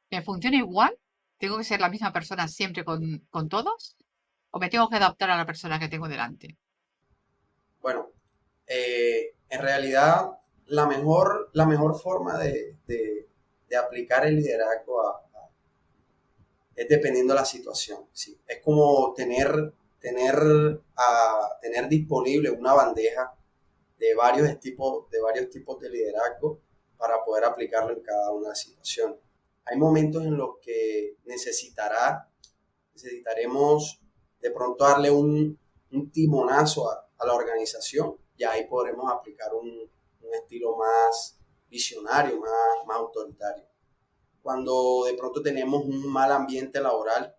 ¿Me funciona igual? ¿Tengo que ser la misma persona siempre con, todos? ¿O me tengo que adaptar a la persona que tengo delante? Bueno, eh, en realidad la mejor, la mejor forma de, aplicar el liderazgo es dependiendo de la situación. ¿sí? Es como tener, tener, a, tener disponible una bandeja de varios tipos de, varios tipos de liderazgo para poder aplicarlo en cada una situaciones. Hay momentos en los que necesitará, necesitaremos de pronto darle un, un timonazo a, la organización y ahí podremos aplicar un, un estilo más visionario, más, más autoritario. Cuando de pronto tenemos un mal ambiente laboral,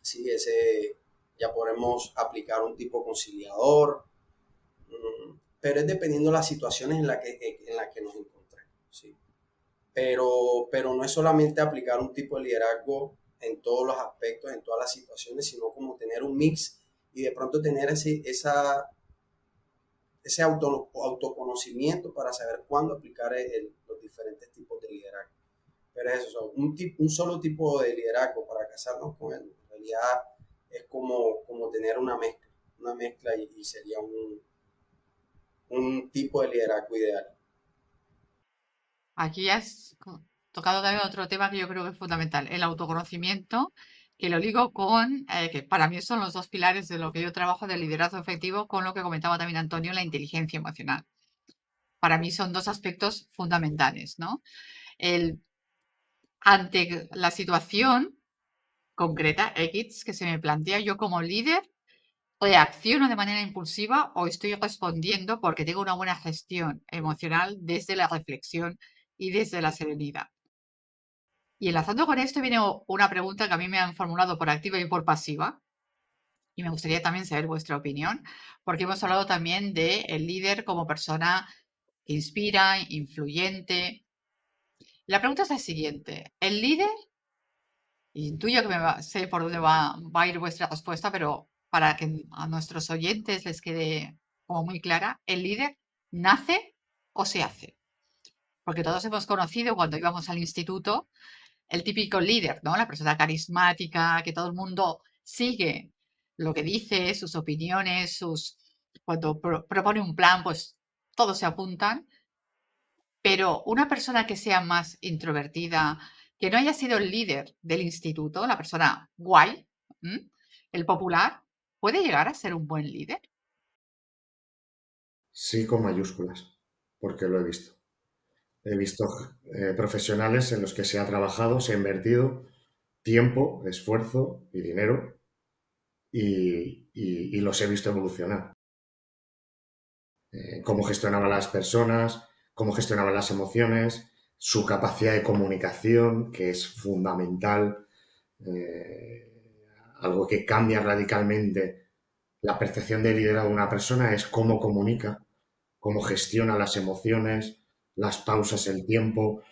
sí, ese ya podremos aplicar un tipo conciliador, pero es dependiendo de las situaciones en las que, en la que nos encontremos. sí. Pero, pero no es solamente aplicar un tipo de liderazgo en todos los aspectos, en todas las situaciones, sino como tener un mix y de pronto tener ese, esa, ese auto, autoconocimiento para saber cuándo aplicar los diferentes tipos de liderazgo. Pero es eso, un, un solo tipo de liderazgo para casarnos con él, en realidad es como, como tener una mezcla, una mezcla y, sería un, un tipo de liderazgo ideal. Aquí has tocado también otro tema que yo creo que es fundamental, el autoconocimiento, que lo digo con, eh, que para mí son los dos pilares de lo que yo trabajo de liderazgo efectivo, con lo que comentaba también Antonio, la inteligencia emocional. Para mí son dos aspectos fundamentales, ¿no? El, ante la situación concreta X que se me plantea yo como líder, o acciono de manera impulsiva o estoy respondiendo porque tengo una buena gestión emocional desde la reflexión y desde la serenidad. Y enlazando con esto viene una pregunta que a mí me han formulado por activa y por pasiva. Y me gustaría también saber vuestra opinión, porque hemos hablado también de el líder como persona que inspira, influyente. La pregunta es la siguiente. ¿El líder Intuyo que va, sé por dónde va, a ir vuestra respuesta, pero para que a nuestros oyentes les quede como muy clara, ¿el líder nace o se hace? Porque todos hemos conocido cuando íbamos al instituto el típico líder, ¿no? La persona carismática, que todo el mundo sigue lo que dice, sus opiniones, sus cuando propone un plan, pues todos se apuntan. Pero una persona que sea más introvertida, que no haya sido el líder del instituto, la persona guay, el popular, ¿puede llegar a ser un buen líder? Sí, con mayúsculas, porque lo he visto. He visto eh, profesionales en los que se ha trabajado, se ha invertido tiempo, esfuerzo y dinero y, los he visto evolucionar. Eh, cómo gestionaban las personas, cómo gestionaban las emociones, su capacidad de comunicación, que es fundamental, eh, algo que cambia radicalmente la percepción de liderazgo de una persona es cómo comunica, cómo gestiona las emociones, las pausas, el tiempo.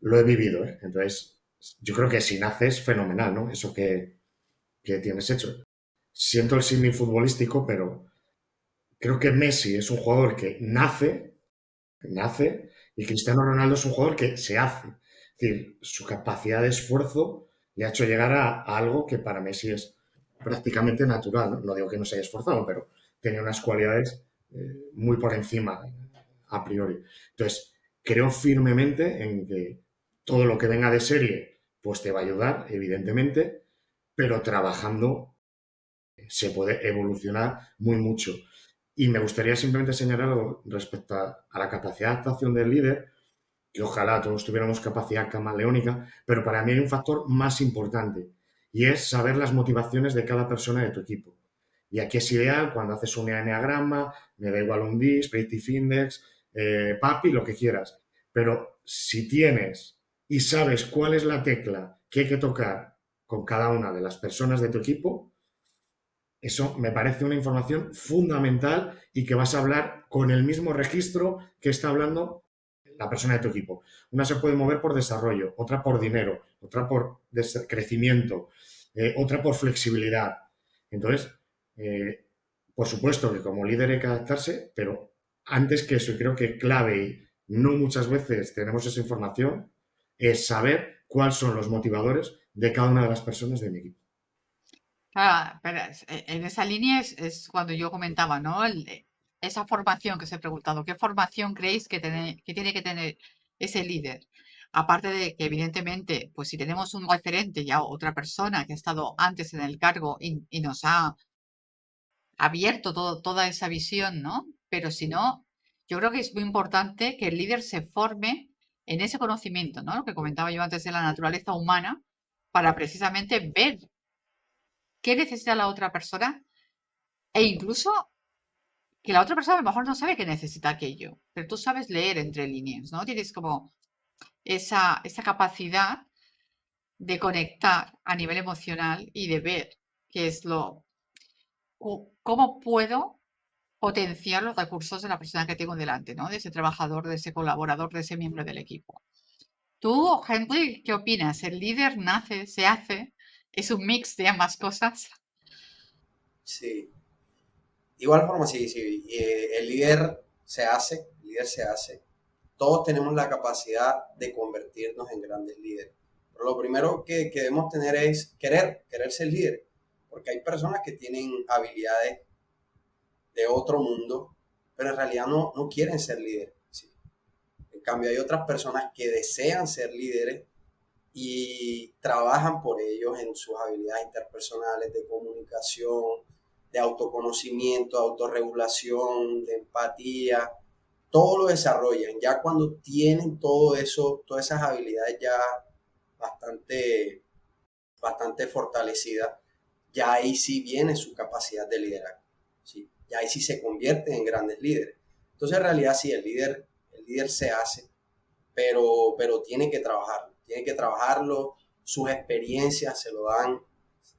Lo he vivido, ¿eh? Entonces, yo creo que si naces, fenomenal, ¿no? Eso que, que tienes hecho. Siento el símil futbolístico, pero creo que Messi es un jugador que nace, nace y Cristiano Ronaldo es un jugador que se hace. Es decir, su capacidad de esfuerzo le ha hecho llegar a, algo que para Messi es prácticamente natural. ¿no? digo que no se haya esforzado, pero tenía unas cualidades eh, muy por encima a priori. Entonces, creo firmemente en que todo lo que venga de serie, pues te va a ayudar, evidentemente, pero trabajando se puede evolucionar muy mucho. Y me gustaría simplemente señalar respecto a, la capacidad de adaptación del líder, que ojalá todos tuviéramos capacidad camaleónica, pero para mí hay un factor más importante y es saber las motivaciones de cada persona de tu equipo. Y aquí es ideal cuando haces un enneagrama, me da igual un DIS, Predictive Index, eh, PAPI, lo que quieras. Pero si tienes y sabes cuál es la tecla que hay que tocar con cada una de las personas de tu equipo, eso me parece una información fundamental y que vas a hablar con el mismo registro que está hablando la persona de tu equipo. Una se puede mover por desarrollo, otra por dinero, otra por crecimiento, eh, otra por flexibilidad. Entonces, eh, por supuesto que como líder hay que adaptarse, pero antes que eso, creo que clave y no muchas veces tenemos esa información, es saber cuáles son los motivadores de cada una de las personas de mi equipo. Claro, pero e, en esa línea es, cuando yo comentaba, ¿no? Eh, esa formación que os he preguntado, ¿qué formación creéis que, que tiene que tener ese líder? Aparte de que, evidentemente, pues si tenemos un referente ya otra persona que ha estado antes en el cargo y, nos ha abierto todo, toda esa visión, ¿no? Pero si no, yo creo que es muy importante que el líder se forme en ese conocimiento, ¿no? Lo que comentaba yo antes de la naturaleza humana, para precisamente ver qué necesita la otra persona e incluso que la otra persona a lo mejor no sabe que necesita aquello, pero tú sabes leer entre líneas, ¿no? Tienes como esa, esa capacidad de conectar a nivel emocional y de ver qué es lo, cómo puedo potenciar los recursos de la persona que tengo delante, ¿no? De ese trabajador, de ese colaborador, de ese miembro del equipo. Tú, Henry, ¿qué opinas? ¿El líder nace, se hace? ¿Es un mix de ambas cosas? Sí. Igual forma, sí, sí. Eh, el líder se hace, el líder se hace. Todos tenemos la capacidad de convertirnos en grandes líderes. Pero lo primero que, que debemos tener es querer, querer ser líder. Porque hay personas que tienen habilidades de otro mundo, pero en realidad no, no quieren ser líderes. En cambio, hay otras personas que desean ser líderes y trabajan por ellos en sus habilidades interpersonales de comunicación, de autoconocimiento, autorregulación, de empatía, todo lo desarrollan. Ya cuando tienen todo eso, todas esas habilidades ya bastante, bastante fortalecidas, ya ahí sí viene su capacidad de liderar. ¿sí? Y ahí sí se convierten en grandes líderes. Entonces, en realidad, sí, el líder, el líder se hace, pero, pero tiene que trabajarlo, tiene que trabajarlo, sus experiencias se lo dan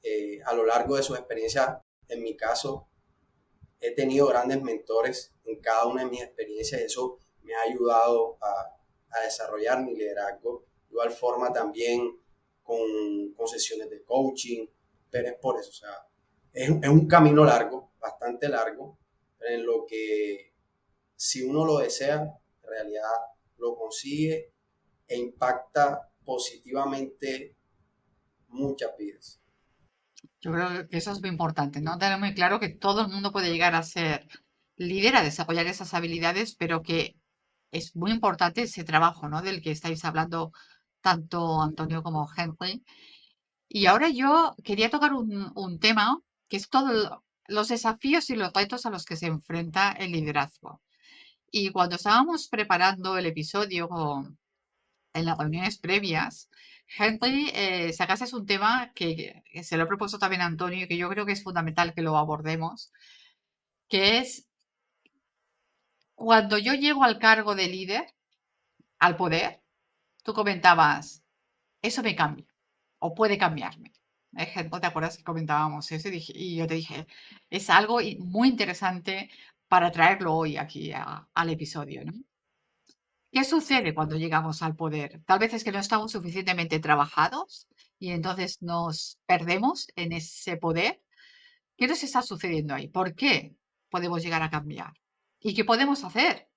eh, a lo largo de sus experiencias. En mi caso, he tenido grandes mentores en cada una de mis experiencias y eso me ha ayudado a, a desarrollar mi liderazgo. De igual forma también con, con sesiones de coaching, pero es por eso, o sea, es, es un camino largo, bastante largo, en lo que si uno lo desea, en realidad lo consigue e impacta positivamente muchas vidas. Yo creo que eso es muy importante, ¿no? Tener muy claro que todo el mundo puede llegar a ser líder, a desarrollar esas habilidades, pero que es muy importante ese trabajo, ¿no? Del que estáis hablando tanto Antonio como Henry. Y ahora yo quería tocar un, tema que es todo los desafíos y los retos a los que se enfrenta el liderazgo. Y cuando estábamos preparando el episodio en las reuniones previas, Henry, eh, es un tema que, se lo he propuesto también a Antonio y que yo creo que es fundamental que lo abordemos, que es cuando yo llego al cargo de líder, al poder, tú comentabas, eso me cambia o puede cambiarme. Ejemplo, ¿te acuerdas que comentábamos eso? Y, yo te dije, es algo muy interesante para traerlo hoy aquí al episodio, ¿no? ¿Qué sucede cuando llegamos al poder? Tal vez es que no estamos suficientemente trabajados y entonces nos perdemos en ese poder. ¿Qué nos está sucediendo ahí? ¿Por qué podemos llegar a cambiar? ¿Y qué podemos hacer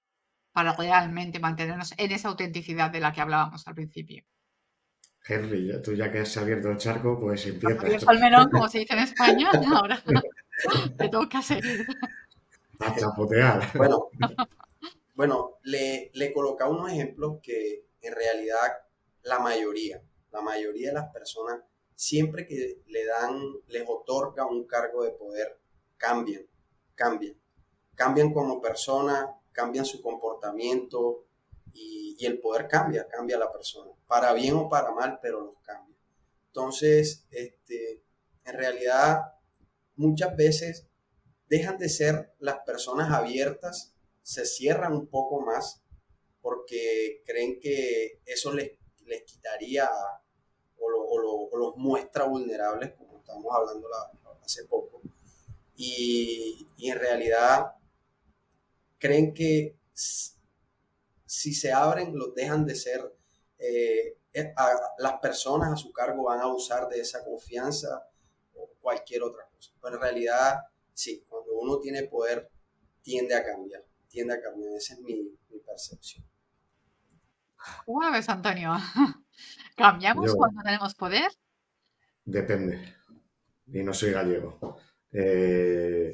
para realmente mantenernos en esa autenticidad de la que hablábamos al principio? Henry, tú ya que has abierto el charco, pues empieza. El melón, como se dice en España, ahora te toca seguir. A chapotear. Bueno, bueno le, le colocaba unos ejemplos que en realidad la mayoría, la mayoría de las personas, siempre que le dan, les otorga un cargo de poder, cambian, cambian. Cambian como persona, cambian su comportamiento, y, el poder cambia, cambia a la persona, para bien o para mal, pero los cambia. Entonces, este, en realidad, muchas veces dejan de ser las personas abiertas, se cierran un poco más porque creen que eso les, les quitaría o, los muestra vulnerables, como estábamos hablando hace poco. Y, y en realidad creen que si se abren, los dejan de ser, eh, eh, las personas a su cargo van a usar de esa confianza o cualquier otra cosa. Pero en realidad, sí, cuando uno tiene poder, tiende a cambiar, tiende a cambiar. Esa es mi, percepción. ¿Cómo ves, Antonio? ¿Cambiamos cuando tenemos poder? Depende. Y no soy gallego. Eh,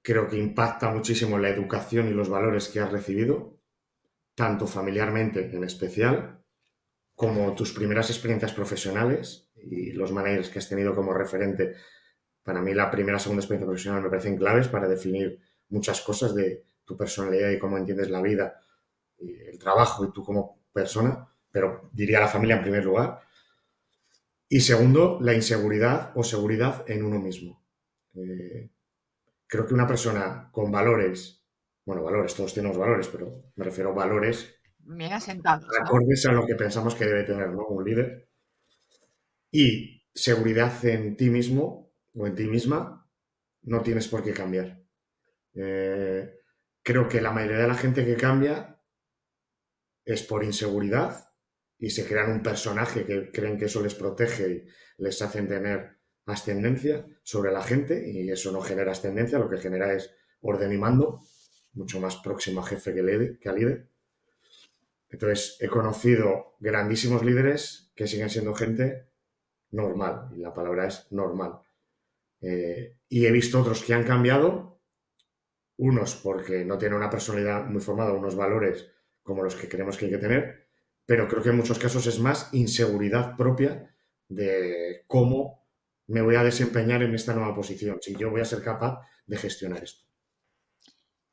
creo que impacta muchísimo la educación y los valores que has recibido tanto familiarmente en especial, como tus primeras experiencias profesionales y los managers que has tenido como referente. Para mí la primera segunda experiencia profesional me parecen claves para definir muchas cosas de tu personalidad y cómo entiendes la vida, y el trabajo y tú como persona, pero diría la familia en primer lugar. Y segundo, la inseguridad o seguridad en uno mismo. Eh, creo que una persona con valores bueno, valores, todos tenemos valores, pero me refiero a valores bien asentados. Acordes a lo que pensamos que debe tener un líder. Y seguridad en ti mismo o en ti misma, no tienes por qué cambiar. Eh, creo que la mayoría de la gente que cambia es por inseguridad y se crean un personaje que creen que eso les protege y les hacen tener ascendencia sobre la gente y eso no genera ascendencia, lo que genera es orden y mando, mucho más próximo a jefe que, que a líder. Entonces, he conocido grandísimos líderes que siguen siendo gente normal, y la palabra es normal. Eh, y he visto otros que han cambiado, unos porque no tienen una personalidad muy formada, unos valores como los que creemos que hay que tener, pero creo que en muchos casos es más inseguridad propia de cómo me voy a desempeñar en esta nueva posición, si yo voy a ser capaz de gestionar esto.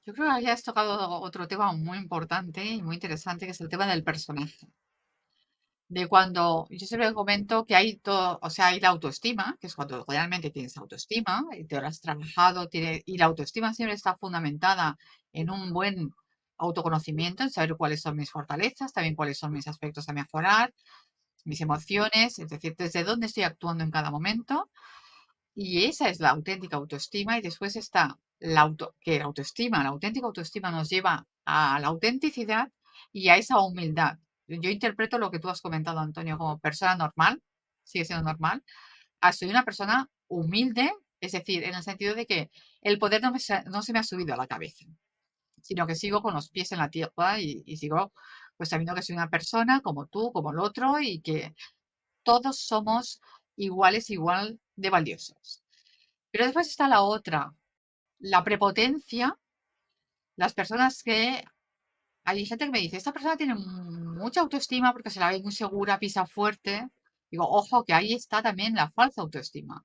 Yo creo que has tocado otro tema muy importante y muy interesante, que es el tema del personaje de cuando yo siempre comento que hay todo, o sea, hay la autoestima, que es cuando realmente tienes autoestima y te lo has trabajado, tiene, y la autoestima siempre está fundamentada en un buen autoconocimiento, en saber cuáles son mis fortalezas, también cuáles son mis aspectos a mejorar, mis emociones, es decir, desde dónde estoy actuando en cada momento. Y esa es la auténtica autoestima y después está la auto, que la autoestima, la auténtica autoestima nos lleva a la autenticidad y a esa humildad yo interpreto lo que tú has comentado, Antonio, como persona normal, sigue siendo normal, a soy una persona humilde, es decir, en el sentido de que el poder no, no se me ha subido a la cabeza, sino que sigo con los pies en la tierra y, y sigo pues sabiendo que soy una persona como tú, como el otro y que todos somos iguales, igual de valiosos. Pero después está la otra, la prepotencia, las personas que hay gente que me dice, esta persona tiene mucha autoestima porque se la ve muy segura, pisa fuerte. Digo, ojo, que ahí está también la falsa autoestima,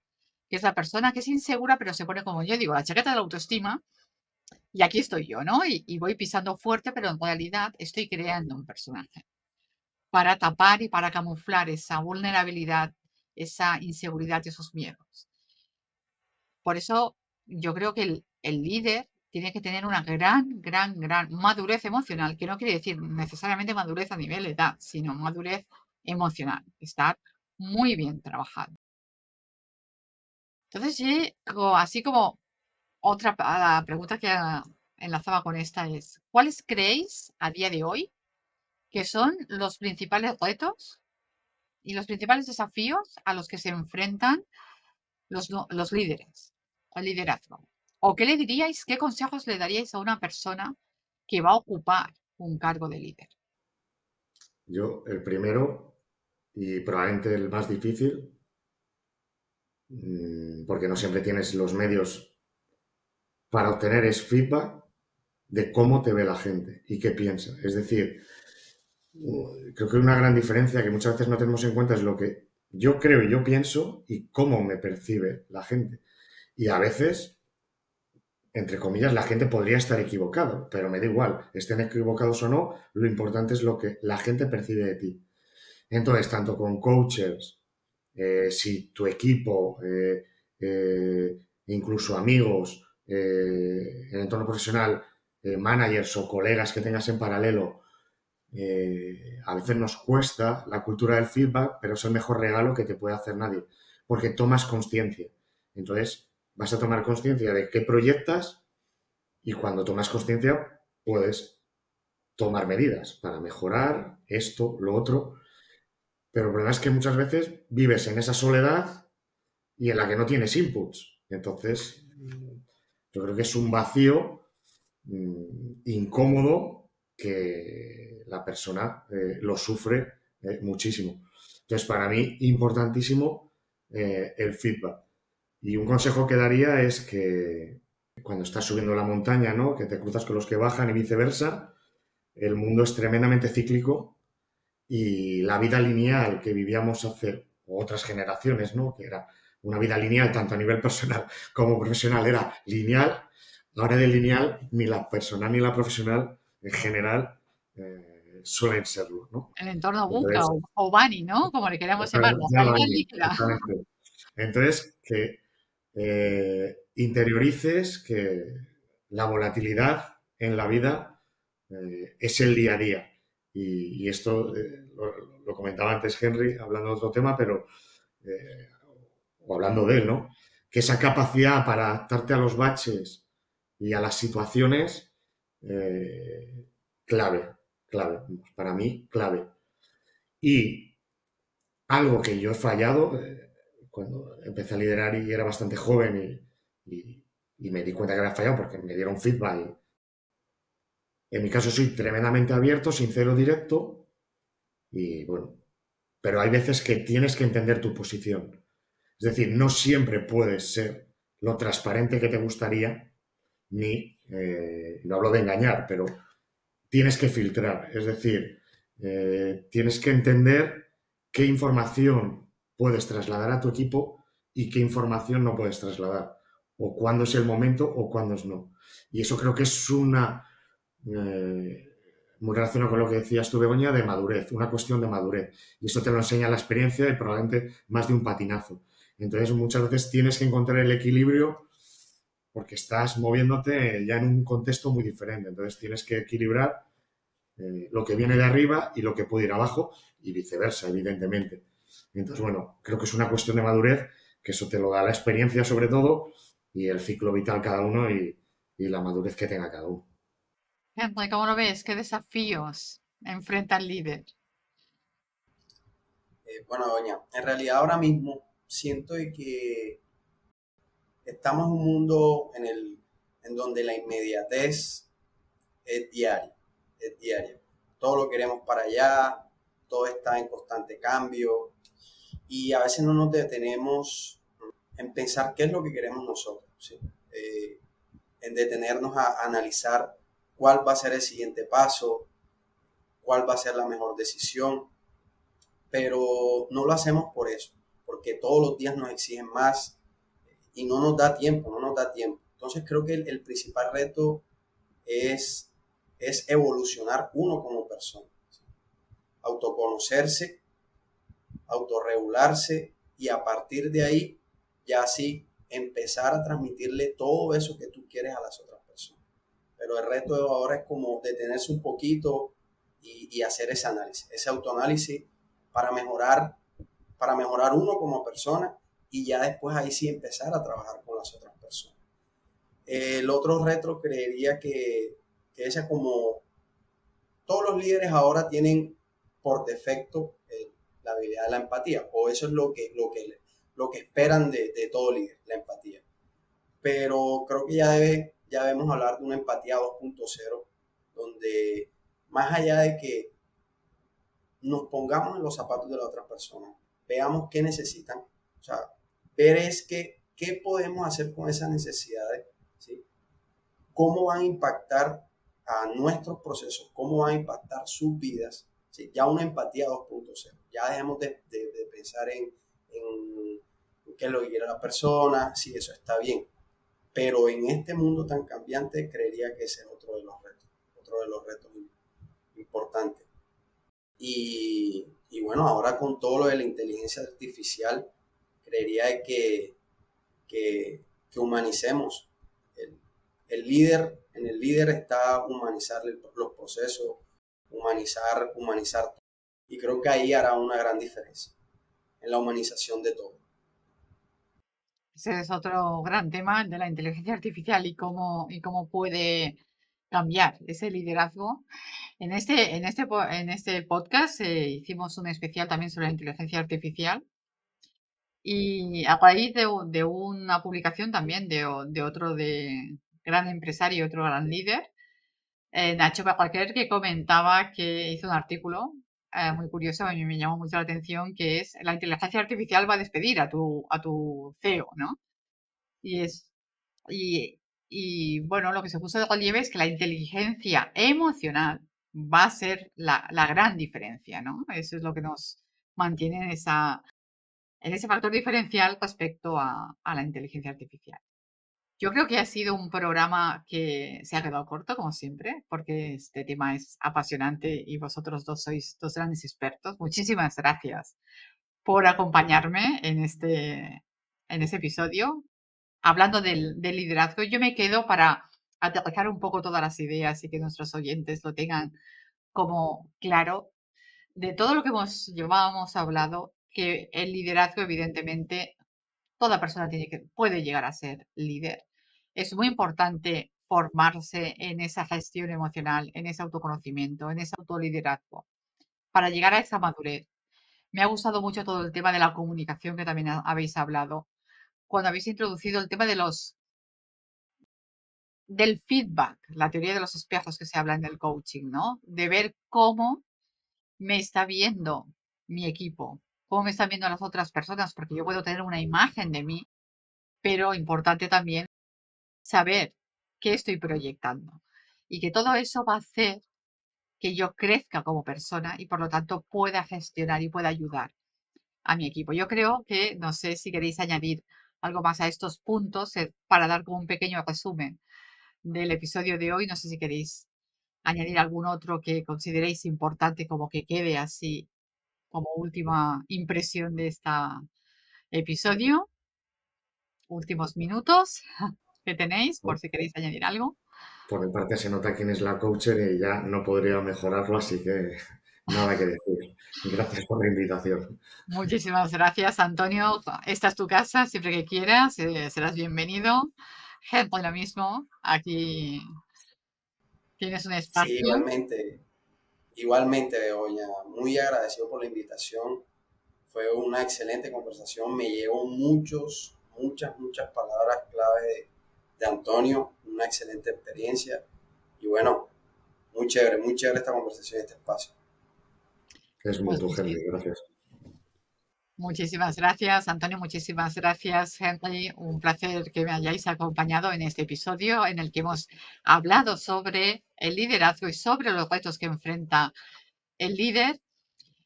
que es la persona que es insegura pero se pone como yo, digo, la chaqueta de la autoestima y aquí estoy yo, ¿no? Y, y voy pisando fuerte, pero en realidad estoy creando un personaje para tapar y para camuflar esa vulnerabilidad, esa inseguridad y esos miedos. Por eso yo creo que el, el líder tiene que tener una gran, gran, gran madurez emocional, que no quiere decir necesariamente madurez a nivel de edad, sino madurez emocional, estar muy bien trabajado. Entonces, así como otra pregunta que enlazaba con esta es, ¿cuáles creéis a día de hoy que son los principales retos y los principales desafíos a los que se enfrentan los, los líderes, el liderazgo? ¿O qué le diríais, qué consejos le daríais a una persona que va a ocupar un cargo de líder? Yo, el primero, y probablemente el más difícil, mm, porque no siempre tienes los medios para obtener es feedback de cómo te ve la gente y qué piensa. Es decir, creo que una gran diferencia que muchas veces no tenemos en cuenta es lo que yo creo y yo pienso y cómo me percibe la gente. Y a veces entre comillas, la gente podría estar equivocado, pero me da igual, estén equivocados o no, lo importante es lo que la gente percibe de ti. Entonces, tanto con coaches, eh, si tu equipo, eh, eh, incluso amigos, en el entorno profesional, managers o colegas que tengas en paralelo, a veces nos cuesta la cultura del feedback, pero es el mejor regalo que te puede hacer nadie, porque tomas conciencia. Entonces, vas a tomar conciencia de qué proyectas y cuando tomas conciencia puedes tomar medidas para mejorar esto, lo otro. Pero el problema es que muchas veces vives en esa soledad y en la que no tienes inputs. Entonces, yo creo que es un vacío mm, incómodo que la persona eh, lo sufre eh, muchísimo. Entonces, para mí, importantísimo eh, el feedback. Y un consejo que daría es que cuando estás subiendo la montaña, ¿no? Que te cruzas con los que bajan y viceversa, el mundo es tremendamente cíclico y la vida lineal que vivíamos hace otras generaciones, ¿no? Que era una vida lineal tanto a nivel personal como profesional, era lineal. Ahora de lineal ni la personal ni la profesional en general eh, suelen serlo, ¿no? El entorno buca o, Bani, ¿no? Como le queramos llamar. Entonces, que eh, interiorices que la volatilidad en la vida eh, es el día a día. Y, esto eh, lo, comentaba antes Henry, hablando de otro tema, pero, o hablando de él, ¿no? Que esa capacidad para adaptarte a los baches y a las situaciones, clave, clave, para mí, clave. Y algo que yo he fallado, cuando empecé a liderar y era bastante joven y, me di cuenta que había fallado porque me dieron feedback. En mi caso soy tremendamente abierto, sincero, directo y bueno, pero hay veces que tienes que entender tu posición. Es decir, no siempre puedes ser lo transparente que te gustaría, ni, eh, no hablo de engañar, pero tienes que filtrar. Es decir, eh, tienes que entender qué información puedes trasladar a tu equipo y qué información no puedes trasladar, o cuándo es el momento o cuándo es no. Y eso creo que es una, eh, muy relacionado con lo que decías tú, Begoña, de madurez, una cuestión de madurez. Y eso te lo enseña la experiencia y probablemente más de un patinazo. Entonces muchas veces tienes que encontrar el equilibrio porque estás moviéndote ya en un contexto muy diferente. Entonces tienes que equilibrar eh, lo que viene de arriba y lo que puede ir abajo y viceversa, evidentemente. Entonces, bueno, creo que es una cuestión de madurez, que eso te lo da la experiencia sobre todo y el ciclo vital cada uno y, la madurez que tenga cada uno. ¿cómo lo ves? ¿Qué desafíos enfrenta el líder? Eh, bueno, doña, en realidad ahora mismo siento que estamos en un mundo en, el, en donde la inmediatez es diaria, es diaria. Todo lo queremos para allá, todo está en constante cambio y a veces no nos detenemos en pensar qué es lo que queremos nosotros, eh, en detenernos a analizar cuál va a ser el siguiente paso, cuál va a ser la mejor decisión, pero no lo hacemos por eso, porque todos los días nos exigen más, y no nos da tiempo, no nos da tiempo. Entonces creo que el, principal reto es, es evolucionar uno como persona, autoconocerse, autorregularse y a partir de ahí ya así empezar a transmitirle todo eso que tú quieres a las otras personas. Pero el reto de ahora es como detenerse un poquito y, hacer ese análisis, ese autoanálisis para mejorar, para mejorar uno como persona y ya después ahí sí empezar a trabajar con las otras personas. El otro reto creería que, que como todos los líderes ahora tienen por defecto la habilidad de la empatía, o eso es lo que, lo que, lo que esperan de, de todo líder, la empatía. Pero creo que ya, debe, ya debemos hablar de una empatía 2.0, donde más allá de que nos pongamos en los zapatos de la otra persona, veamos qué necesitan, o sea, ver es que, qué podemos hacer con esas necesidades, ¿sí? cómo van a impactar a nuestros procesos, cómo van a impactar sus vidas, ¿sí? ya una empatía 2.0, ya dejemos de, pensar en, en, qué lo que la persona, si eso está bien, pero en este mundo tan cambiante creería que ese es otro de los retos, otro de los retos importantes. Y, y bueno, ahora con todo lo de la inteligencia artificial, creería que, que, humanicemos. El, líder, en el líder está humanizar los procesos, humanizar, humanizar. Y creo que ahí hará una gran diferencia en la humanización de todo. Ese es otro gran tema de la inteligencia artificial y cómo, y cómo puede cambiar ese liderazgo. En este, en este, en este podcast eh, hicimos un especial también sobre la inteligencia artificial y a raíz de, de una publicación también de, de, otro de gran empresario, otro gran líder, eh, Nacho cualquier que comentaba que hizo un artículo eh, muy curioso, a mí me llamó mucho la atención, que es la inteligencia artificial va a despedir a tu, a tu CEO, ¿no? Y es, y, y bueno, lo que se puso de relieve es que la inteligencia emocional va a ser la, la gran diferencia, ¿no? Eso es lo que nos mantiene en esa, en ese factor diferencial respecto a, la inteligencia artificial. Yo creo que ha sido un programa que se ha quedado corto, como siempre, porque este tema es apasionante y vosotros dos sois dos grandes expertos. Muchísimas gracias por acompañarme en este, en este episodio. Hablando del, liderazgo, yo me quedo para aterrizar un poco todas las ideas y que nuestros oyentes lo tengan como claro. De todo lo que hemos llevábamos hablado, que el liderazgo, evidentemente, toda persona tiene que, puede llegar a ser líder. Es muy importante formarse en esa gestión emocional, en ese autoconocimiento, en ese autoliderazgo, para llegar a esa madurez. Me ha gustado mucho todo el tema de la comunicación que también habéis hablado. Cuando habéis introducido el tema de los del feedback, la teoría de los espejos que se habla en el coaching, ¿no? De ver cómo me está viendo mi equipo, cómo me están viendo las otras personas, porque yo puedo tener una imagen de mí, pero importante también saber qué estoy proyectando y que todo eso va a hacer que yo crezca como persona y por lo tanto pueda gestionar y pueda ayudar a mi equipo. Yo creo que, no sé si queréis añadir algo más a estos puntos eh, para dar como un pequeño resumen del episodio de hoy. No sé si queréis añadir algún otro que consideréis importante como que quede así como última impresión de este episodio. Últimos minutos que tenéis por si queréis añadir algo. Por mi parte se nota quién es la coacher y ya no podría mejorarlo, así que nada que decir. Gracias por la invitación. Muchísimas gracias, Antonio. Esta es tu casa, siempre que quieras, eh, serás bienvenido. Henry, lo mismo. Aquí tienes un espacio. Sí, igualmente. Igualmente, Begoña. Muy agradecido por la invitación. Fue una excelente conversación. Me llevó muchos, muchas, muchas palabras clave de, Antonio. Una excelente experiencia. Y bueno, muy chévere, muy chévere esta conversación y este espacio. Es muy pues, Henry. Gracias. Muchísimas gracias, Antonio. Muchísimas gracias, Henry. Un placer que me hayáis acompañado en este episodio en el que hemos hablado sobre el liderazgo y sobre los retos que enfrenta el líder.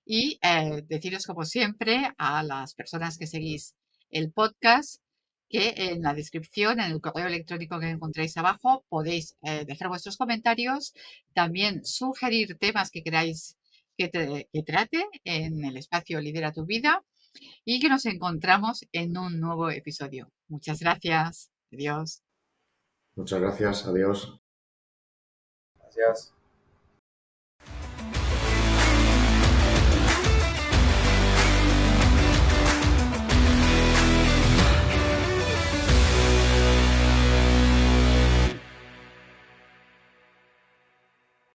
Y eh, deciros, como siempre, a las personas que seguís el podcast que en la descripción, en el correo electrónico que encontráis abajo, podéis eh, dejar vuestros comentarios, también sugerir temas que queráis que, que trate en el espacio Lidera tu Vida y que nos encontramos en un nuevo episodio. Muchas gracias. Adiós. Muchas gracias. Adiós. Gracias.